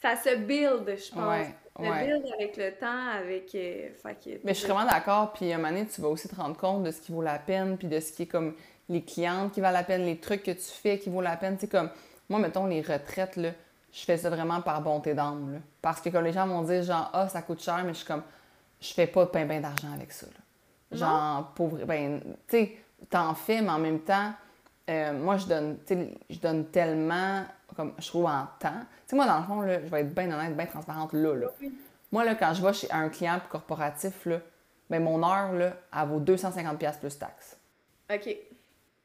ça se build, je pense.
Ouais, ouais.
build avec le temps, avec, euh, fait que-
Mais je suis vraiment d'accord. Puis à un moment donné, tu vas aussi te rendre compte de ce qui vaut la peine, puis de ce qui est comme les clientes qui valent la peine, les trucs que tu fais qui vaut la peine. Sais, comme moi, mettons, les retraites, là, je fais ça vraiment par bonté d'âme. là. Parce que comme les gens vont dire, genre, ah, ça coûte cher, mais je suis comme, je fais pas pain ben d'argent avec ça. là. Genre, pauvre, ben, tu sais, t'en fais, mais en même temps, euh, moi, je donne, tu sais, je donne tellement, comme, je trouve en temps. Tu sais, moi, dans le fond, là, je vais être bien honnête, bien transparente là, là.
Oui.
Moi, là, quand je vais chez un client corporatif, là, ben, mon heure, là, elle vaut 250$ plus taxes.
Ok.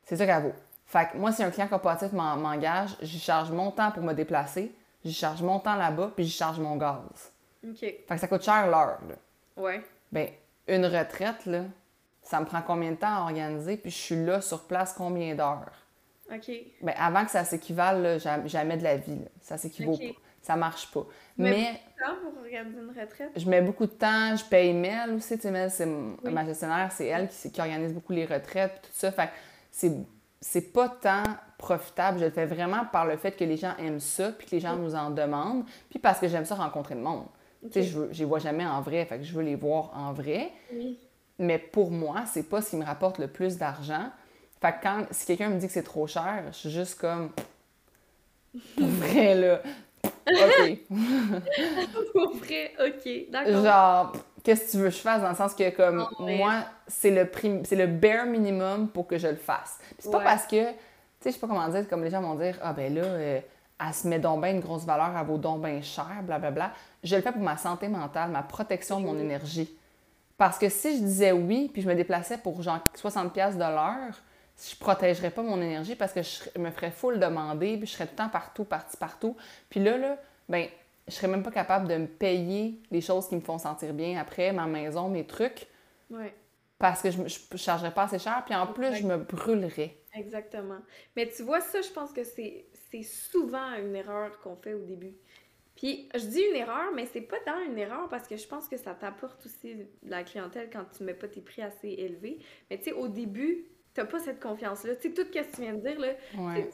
C'est ça qu'elle vaut. Fait que moi, si un client corporatif m'en- m'engage, j'y charge mon temps pour me déplacer, j'y charge mon temps là-bas, puis j'y charge mon gaz.
Ok.
Fait que ça coûte cher l'heure, là.
Ouais.
Ben, une retraite, là, ça me prend combien de temps à organiser, puis je suis là sur place combien d'heures?
Ok.
Ben, avant que ça s'équivale, jamais de la vie, là. Ça s'équivaut pas. Ça marche pas.
Mais-
Mais
Temps pour organiser une retraite?
je mets beaucoup de temps, je paye Mel aussi. Tu sais, Mel, c'est
Oui.
ma gestionnaire, c'est elle qui, qui organise beaucoup les retraites, puis tout ça. Fait c'est, c'est pas tant profitable. Je le fais vraiment par le fait que les gens aiment ça, puis que les gens nous en demandent, puis parce que j'aime ça rencontrer le monde. Tu sais, je, veux- je les vois jamais en vrai, fait que je veux les voir en vrai.
Oui.
Mais pour moi, c'est pas ce qui me rapporte le plus d'argent. Fait que quand, si quelqu'un me dit que c'est trop cher, je suis juste comme. Pour vrai, là. OK.
Pour vrai, ok, d'accord.
Genre, qu'est-ce que tu veux que je fasse? Dans le sens que, comme,
ouais.
moi, c'est le, c'est le bare minimum pour que je le fasse. C'est pas
Ouais.
parce que, tu sais, je sais pas comment dire, comme les gens vont dire, ah ben là, euh, elle se met donc bien une grosse valeur, elle vaut donc bien cher, blablabla. Je le fais pour ma santé mentale, ma protection de mon énergie. Parce que si je disais oui, puis je me déplaçais pour genre 60$ de l'heure, je protégerais pas mon énergie parce que je me ferais full demander, puis je serais tout le temps partout, parti partout. Puis là, là, ben, je serais même pas capable de me payer les choses qui me font sentir bien après, ma maison, mes trucs,
Ouais,
parce que je ne chargerais pas assez cher, puis en plus, je me brûlerais.
exactement. Mais tu vois, ça, je pense que c'est souvent une erreur qu'on fait au début. Puis je dis une erreur, mais c'est pas dans une erreur parce que je pense que ça t'apporte aussi de la clientèle quand tu mets pas tes prix assez élevés. Mais tu sais, au début, t'as pas cette confiance-là. Tu sais, tout ce que tu viens de dire, là,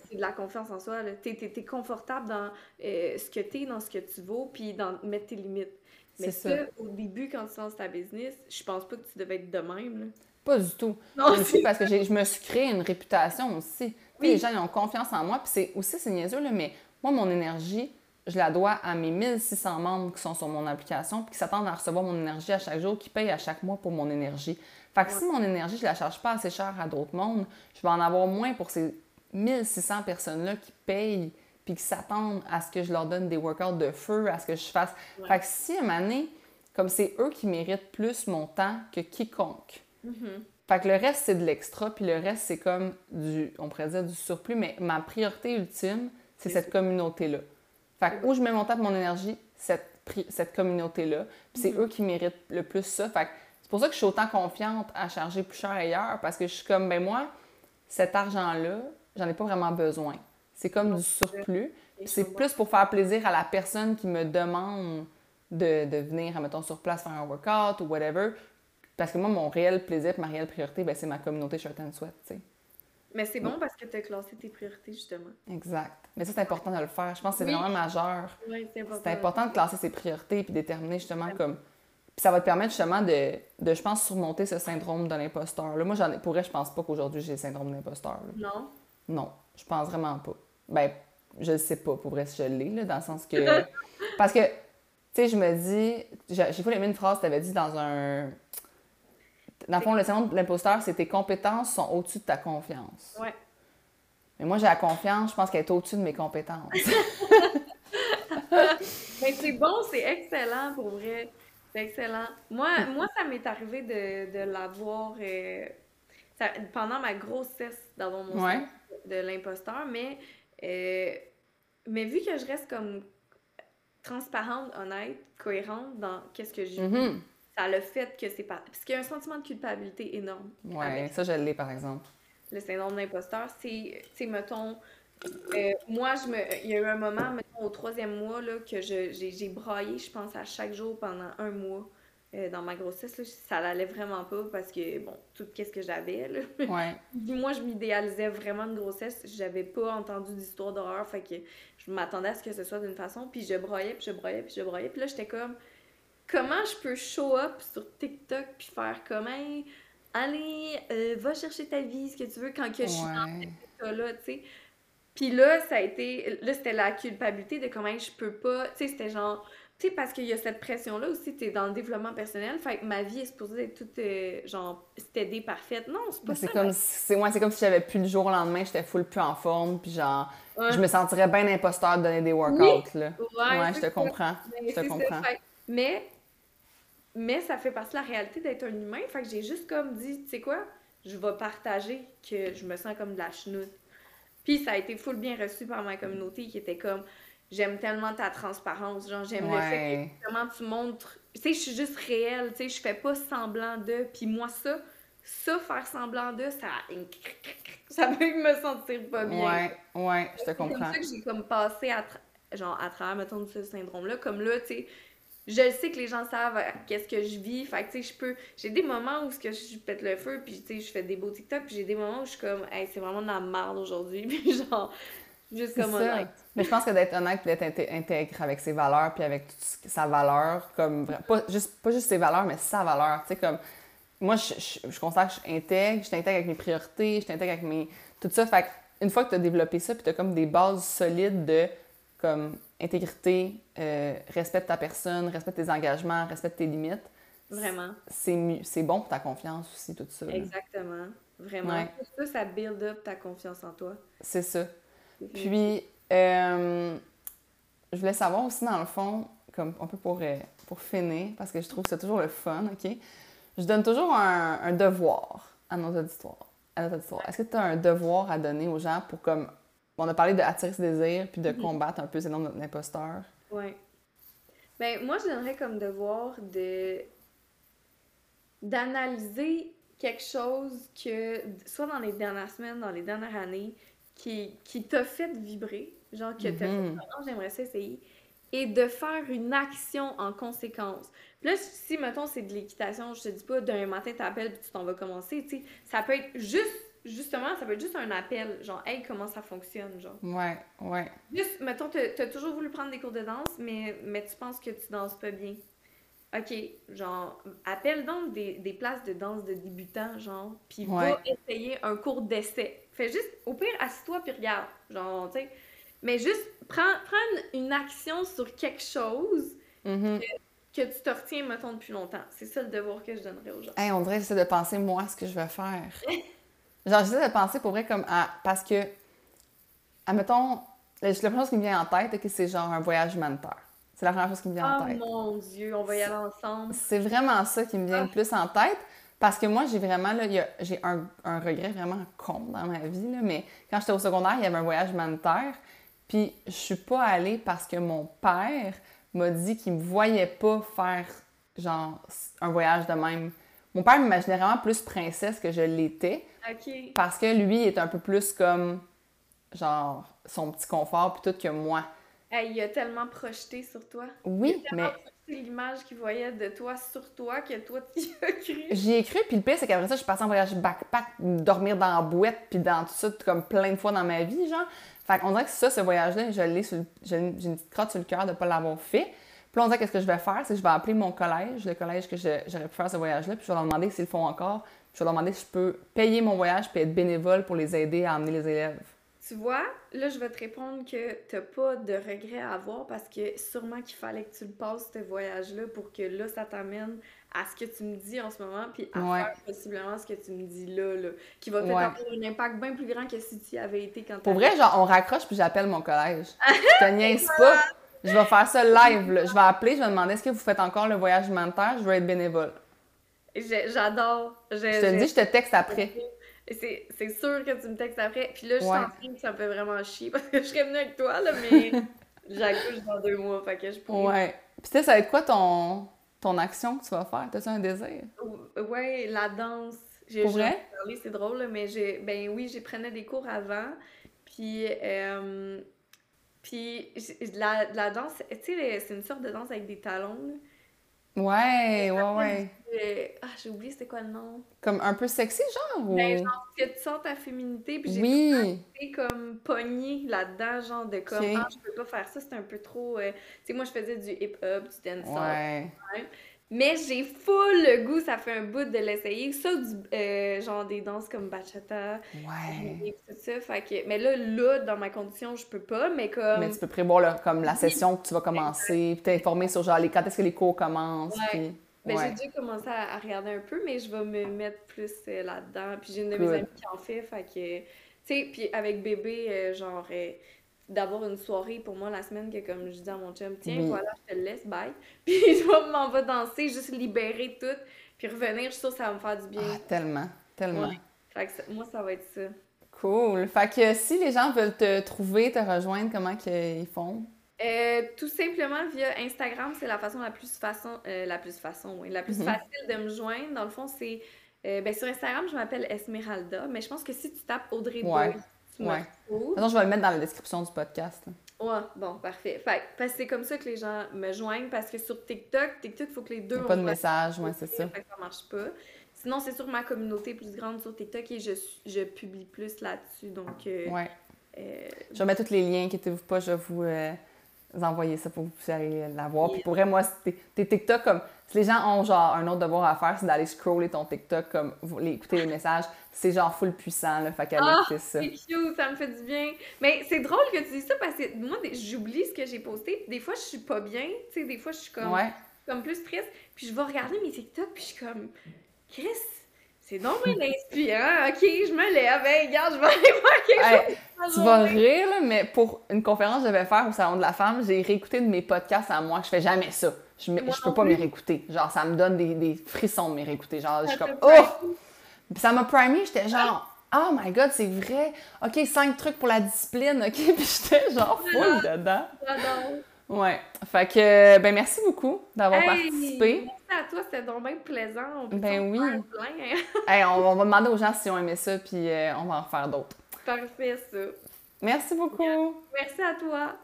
c'est de la confiance en soi. Tu es, confortable dans euh, ce que tu es, dans ce que tu vaux, puis dans mettre tes limites. Mais ça, au début, quand tu lances ta business, je pense pas que tu devais être de même. Là.
Pas du tout. Non, aussi parce que je me suis créé une réputation aussi. Les gens ils ont confiance en moi, puis c'est aussi, c'est niaiseux, là, mais moi, mon énergie, je la dois à mes 1600 membres qui sont sur mon application, puis qui s'attendent à recevoir mon énergie à chaque jour, qui payent à chaque mois pour mon énergie. Fait que si mon énergie, je la charge pas assez cher à d'autres mondes, je vais en avoir moins pour ces 1600 personnes-là qui payent puis qui s'attendent à ce que je leur donne des workouts de feu, à ce que je fasse. Fait que si à moment donné, comme c'est eux qui méritent plus mon temps que quiconque, mm-hmm. fait que le reste, c'est de l'extra, puis le reste, c'est comme du, on pourrait dire du surplus, mais ma priorité ultime, c'est cette communauté-là. Fait que où je mets mon temps mon énergie, cette, cette communauté-là, puis c'est mm-hmm. eux qui méritent le plus ça. Fait que c'est pour ça que je suis autant confiante à charger plus cher ailleurs, parce que je suis comme, ben moi, cet argent-là, j'en ai pas vraiment besoin. C'est comme du surplus. C'est plus pour faire plaisir à la personne qui me demande de, de venir, mettons, sur place faire un workout ou whatever. Parce que moi, mon réel plaisir, ma réelle priorité, ben, c'est ma communauté Shirt and Sweat, tu sais.
Mais c'est bon parce que tu as classé tes priorités, justement.
Exact. Mais ça, c'est important de le faire. Je pense que c'est vraiment majeur.
Oui, c'est important.
C'est important de classer ses priorités puis déterminer justement comme ça va te permettre justement de, de, je pense, surmonter ce syndrome de l'imposteur. Moi, j'en ai, pour vrai, je pense pas qu'aujourd'hui j'ai le syndrome de l'imposteur.
Non?
Non, je pense vraiment pas. Ben, je sais pas, pour vrai, si je l'ai, dans le sens que. Parce que, tu sais, je me dis. J'ai fait aimé une phrase que tu avais dit dans un. Dans le fond, le syndrome de l'imposteur, c'est tes compétences sont au-dessus de ta confiance.
Ouais.
Mais moi, j'ai la confiance, je pense qu'elle est au-dessus de mes compétences.
Mais c'est bon, c'est excellent pour vrai. C'est excellent. Moi, moi ça m'est arrivé de, de l'avoir euh, pendant ma grossesse, d'avoir mon ouais. de l'imposteur, mais, euh, mais vu que je reste comme transparente, honnête, cohérente dans qu'est-ce que je vis, mm-hmm. ça le fait que c'est pas. Parce qu'il y a un sentiment de culpabilité énorme.
Ouais, ça, je l'ai par exemple.
Le syndrome d'imposteur, c'est, tu sais, mettons, euh, moi, je me, il y a eu un moment, mettons, au troisième mois, là, que je, j'ai, braillé, je pense, à chaque jour pendant un mois euh, dans ma grossesse. Là, ça n'allait vraiment pas parce que, bon, tout qu'est-ce que j'avais.
Ouais.
moi, je m'idéalisais vraiment de grossesse. J'avais pas entendu d'histoire d'horreur, fait que je m'attendais à ce que ce soit d'une façon. Puis je broyais, puis je broyais, puis je broyais. Puis là, j'étais comme, comment je peux show up sur TikTok puis faire comment allez, euh, va chercher ta vie, ce que tu veux, quand que je suis dans cet état-là, tu sais. Puis là, ça a été. Là, c'était la culpabilité de comment je peux pas. Tu sais, c'était genre. Tu sais, parce qu'il y a cette pression-là aussi, tu es dans le développement personnel. Fait que ma vie est supposée être toute, euh, genre, stédée, parfaite. Non, c'est pas ça.
C'est comme, c'est, moi, c'est comme si j'avais plus le jour au lendemain, j'étais full plus en forme, puis genre, je me sentirais bien imposteur de donner des workouts, là. Ouais, je te comprends. je te comprends.
mais, mais ça fait partie de la réalité d'être un humain. Fait que j'ai juste comme dit, tu sais quoi, je vais partager que je me sens comme de la chenoute. Puis ça a été full bien reçu par ma communauté qui était comme j'aime tellement ta transparence, genre j'aime le fait que vraiment tu montres, tu sais je suis juste réelle, tu sais je fais pas semblant de puis moi ça ça faire semblant de ça ça peut me sentir pas bien.
Ouais, ouais, je te comprends. C'est
comme ça que j'ai comme passé à genre à travers mettons ce syndrome là comme là tu sais je sais que les gens savent euh, qu'est-ce que je vis. Fait que, tu sais, je peux. J'ai des moments où que je pète le feu, puis, tu sais, je fais des beaux TikTok, puis j'ai des moments où je suis comme, hey, c'est vraiment de la merde aujourd'hui. Puis, genre, juste comme honnête.
Mais je pense que d'être honnête, puis d'être intègre avec ses valeurs, puis avec sa valeur, comme. Pas juste, pas juste ses valeurs, mais sa valeur. Tu sais, comme. Moi, je, je, que je suis intègre, je suis intègre avec mes priorités, je suis intègre avec mes. Tout ça. Fait une fois que tu as développé ça, puis tu as comme des bases solides de comme intégrité, euh, respecte ta personne, respecte tes engagements, respecte tes limites.
Vraiment.
C'est bon pour ta confiance aussi, tout ça.
Exactement. Vraiment. Tout ça, ça build up ta confiance en toi.
C'est ça. Puis, euh, je voulais savoir aussi, dans le fond, comme un peu pour, euh, pour finir, parce que je trouve que c'est toujours le fun, OK? Je donne toujours un, un devoir à nos auditoires. À notre auditoire. Est-ce que tu as un devoir à donner aux gens pour comme on a parlé d'attirer ce désir puis de mhm. combattre un peu ces noms d'imposteur.
Oui. Ben, moi, je donnerais comme devoir de d'analyser quelque chose que, soit dans les dernières semaines, dans les dernières années, qui, qui t'a fait vibrer, genre que t'as
Mhm.
fait, oh, j'aimerais ça essayer, et de faire une action en conséquence. Puis là, si, mettons, c'est de l'équitation, je te dis pas, d'un matin, t'appelles puis tu t'en vas commencer, tu sais, ça peut être juste, justement, ça peut être juste un appel, genre, hey, comment ça fonctionne, genre.
Ouais, ouais.
Juste, mettons, t'as toujours voulu prendre des cours de danse, mais, mais tu penses que tu danses pas bien. Ok, genre, appelle donc des, des places de danse de débutants, genre, puis
Ouais.
va essayer un cours d'essai. Fais juste, au pire, assis-toi puis regarde, genre, tu sais. Mais juste, prends, une action sur quelque chose
Mhm.
que tu te retiens, mettons, depuis longtemps. C'est ça le devoir que je donnerais aux gens.
Hey, on dirait j'essaie de penser, moi, ce que je vais faire. Genre, j'essaie de penser pour vrai comme à. Parce que, admettons, la première chose qui me vient en tête, ok, c'est genre un voyage humanitaire. C'est la première chose qui me vient en
Oh
tête.
mon Dieu, on va y aller ensemble.
C'est vraiment ça qui me vient
Ah.
le plus en tête. Parce que moi, j'ai vraiment, là, j'ai un, un regret vraiment con dans ma vie, là, mais quand j'étais au secondaire, il y avait un voyage humanitaire, puis je suis pas allée parce que mon père m'a dit qu'il me voyait pas faire, genre, un voyage de même. Mon père m'imaginait vraiment plus princesse que je l'étais, parce que lui est un peu plus comme, genre, son petit confort, puis tout que moi.
Hey, il a tellement projeté sur toi.
Oui,
Il a
mais
projeté l'image qu'il voyait de toi sur toi que toi, tu y as cru.
J'y ai cru, puis le pire, c'est qu'après ça, je suis passée en voyage backpack, dormir dans la boîte, puis dans tout ça, comme plein de fois dans ma vie, genre. Fait qu'on dirait que ça, ce voyage-là, je l'ai sur le- j'ai une petite crotte sur le cœur de ne pas l'avoir fait. Puis on dirait que ce que je vais faire, c'est que je vais appeler mon collège, le collège que j'aurais pu faire ce voyage-là, puis je vais leur demander s'ils le font encore. Puis je vais leur demander si je peux payer mon voyage puis être bénévole pour les aider à emmener les élèves.
Tu vois, là, je vais te répondre que t'as pas de regrets à avoir parce que sûrement qu'il fallait que tu le passes, ce voyage-là, pour que là, ça t'amène à ce que tu me dis en ce moment, puis à
Ouais.
faire possiblement ce que tu me dis là, là qui va peut-être
Ouais.
avoir un impact bien plus grand que si tu y avais été quand
Pour vrai, genre, on raccroche puis j'appelle mon collège. Je te niaise pas. Je vais faire ça live, là. Je vais appeler, je vais demander est-ce que vous faites encore le voyage humanitaire? Je veux être bénévole.
J'adore.
Je te le dis, je te texte après.
C'est sûr que tu me textes après. Puis là, je suis
Ouais.
en train que ça me fait vraiment chier parce que je serais venue avec toi, là, mais j'accouche dans deux mois, fait que je pourrais...
Ouais. Puis tu sais, ça va être quoi ton, ton action que tu vas faire? T'as-tu un désir?
Ouais, la danse. J'ai
vrai?
parlé, c'est drôle, mais j'ai ben oui, j'ai prenais des cours avant. Puis euh, puis la, la danse, tu sais, c'est une sorte de danse avec des talons.
Ouais, ouais, ouais.
Euh, ah, j'ai oublié c'était quoi le nom.
Comme un peu sexy, genre? Ou...
Ben, genre que tu sens ta féminité, puis j'ai
oui.
été comme pognée là-dedans, genre de comme ah, je peux pas faire ça, c'est un peu trop. euh, Tu sais, moi je faisais du hip-hop, du dancehall.
Ouais.
Mais j'ai full le goût, ça fait un bout de l'essayer. Ça, du, euh, genre des danses comme bachata,
Ouais.
et tout ça. Fait que, mais là, là, dans ma condition, je peux pas, mais comme.
Mais tu peux prévoir là, comme la session que tu vas commencer, puis t'informer sur genre les, quand est-ce que les cours commencent.
Ouais.
Puis...
Ben,
ouais.
j'ai dû commencer à, à regarder un peu, mais je vais me mettre plus euh, là-dedans. Puis j'ai une de mes amies qui en fait, fait que... Tu sais, puis avec bébé, euh, genre, euh, d'avoir une soirée pour moi la semaine que, comme je dis à mon chum, tiens, voilà, je te le laisse, bye. Puis je vais m'en va danser, juste libérer tout, puis revenir, je suis sûre que ça va me faire du bien.
Ah, tellement, tellement.
Ouais. Fait que ça- moi, ça va être ça.
Cool. Fait que si les gens veulent te trouver, te rejoindre, comment qu'ils font?
Euh, tout simplement via Instagram, c'est la façon la plus façon, euh, la plus façon, oui, la plus
Mhm.
facile de me joindre. Dans le fond, c'est euh, ben, sur Instagram, je m'appelle Esmeralda, mais je pense que si tu tapes Audrey
Ouais.
Boy, tu
Ouais.
me retrouves.
Attends, je vais le mettre dans la description du podcast.
Ouais, bon, parfait. Fait, que- parce que c'est comme ça que les gens me joignent parce que sur TikTok, TikTok, il faut que les deux
Il y a pas de message, ouais, c'est ça.
Fait que ça marche pas. Sinon, c'est sur ma communauté plus grande sur TikTok et je, je publie plus là-dessus. Donc, euh,
Ouais.
euh,
Je vais mettre tous les liens, inquiétez-vous pas, je vous, euh, vous envoyer ça pour que vous puissiez la voir. Puis pour vrai, moi, tes, TikTok, comme, si les gens ont genre un autre devoir à faire, c'est d'aller scroller ton TikTok, comme, les, écouter les messages. C'est genre full puissant, là, fait qu'allez
Ah,
écouter ça.
C'est cute, ça me fait du bien. Mais c'est drôle que tu dis ça parce que moi, j'oublie ce que j'ai posté. Des fois, je suis pas bien. Tu sais, des fois, je suis comme,
Ouais.
comme plus triste. Puis je vais regarder mes TikTok, puis je suis comme, Chris, c'est donc bien inspirant. Ok, je me lève. Hey, regarde, je vais aller faire quelque
Hey,
chose.
tu vas rire, là, mais pour une conférence que je vais faire au Salon de la Femme, j'ai réécouté de mes podcasts à moi. Je fais jamais ça. Je, me- je peux pas me réécouter. Genre, ça me donne des, des frissons de me réécouter. Genre, je suis comme,
te
oh! Puis ça m'a primé, j'étais genre, oh my god, c'est vrai. Ok, cinq trucs pour la discipline, ok. Puis j'étais genre full dedans. Ouais. Fait que, ben merci beaucoup d'avoir
Hey,
participé.
À toi, c'était donc bien plaisant. On peut
Ben oui.
faire plein, hein?
Hey, on, on va demander aux gens si ont aimé ça, puis euh, on va en faire d'autres.
Parfait, ça.
Merci beaucoup.
Merci à toi.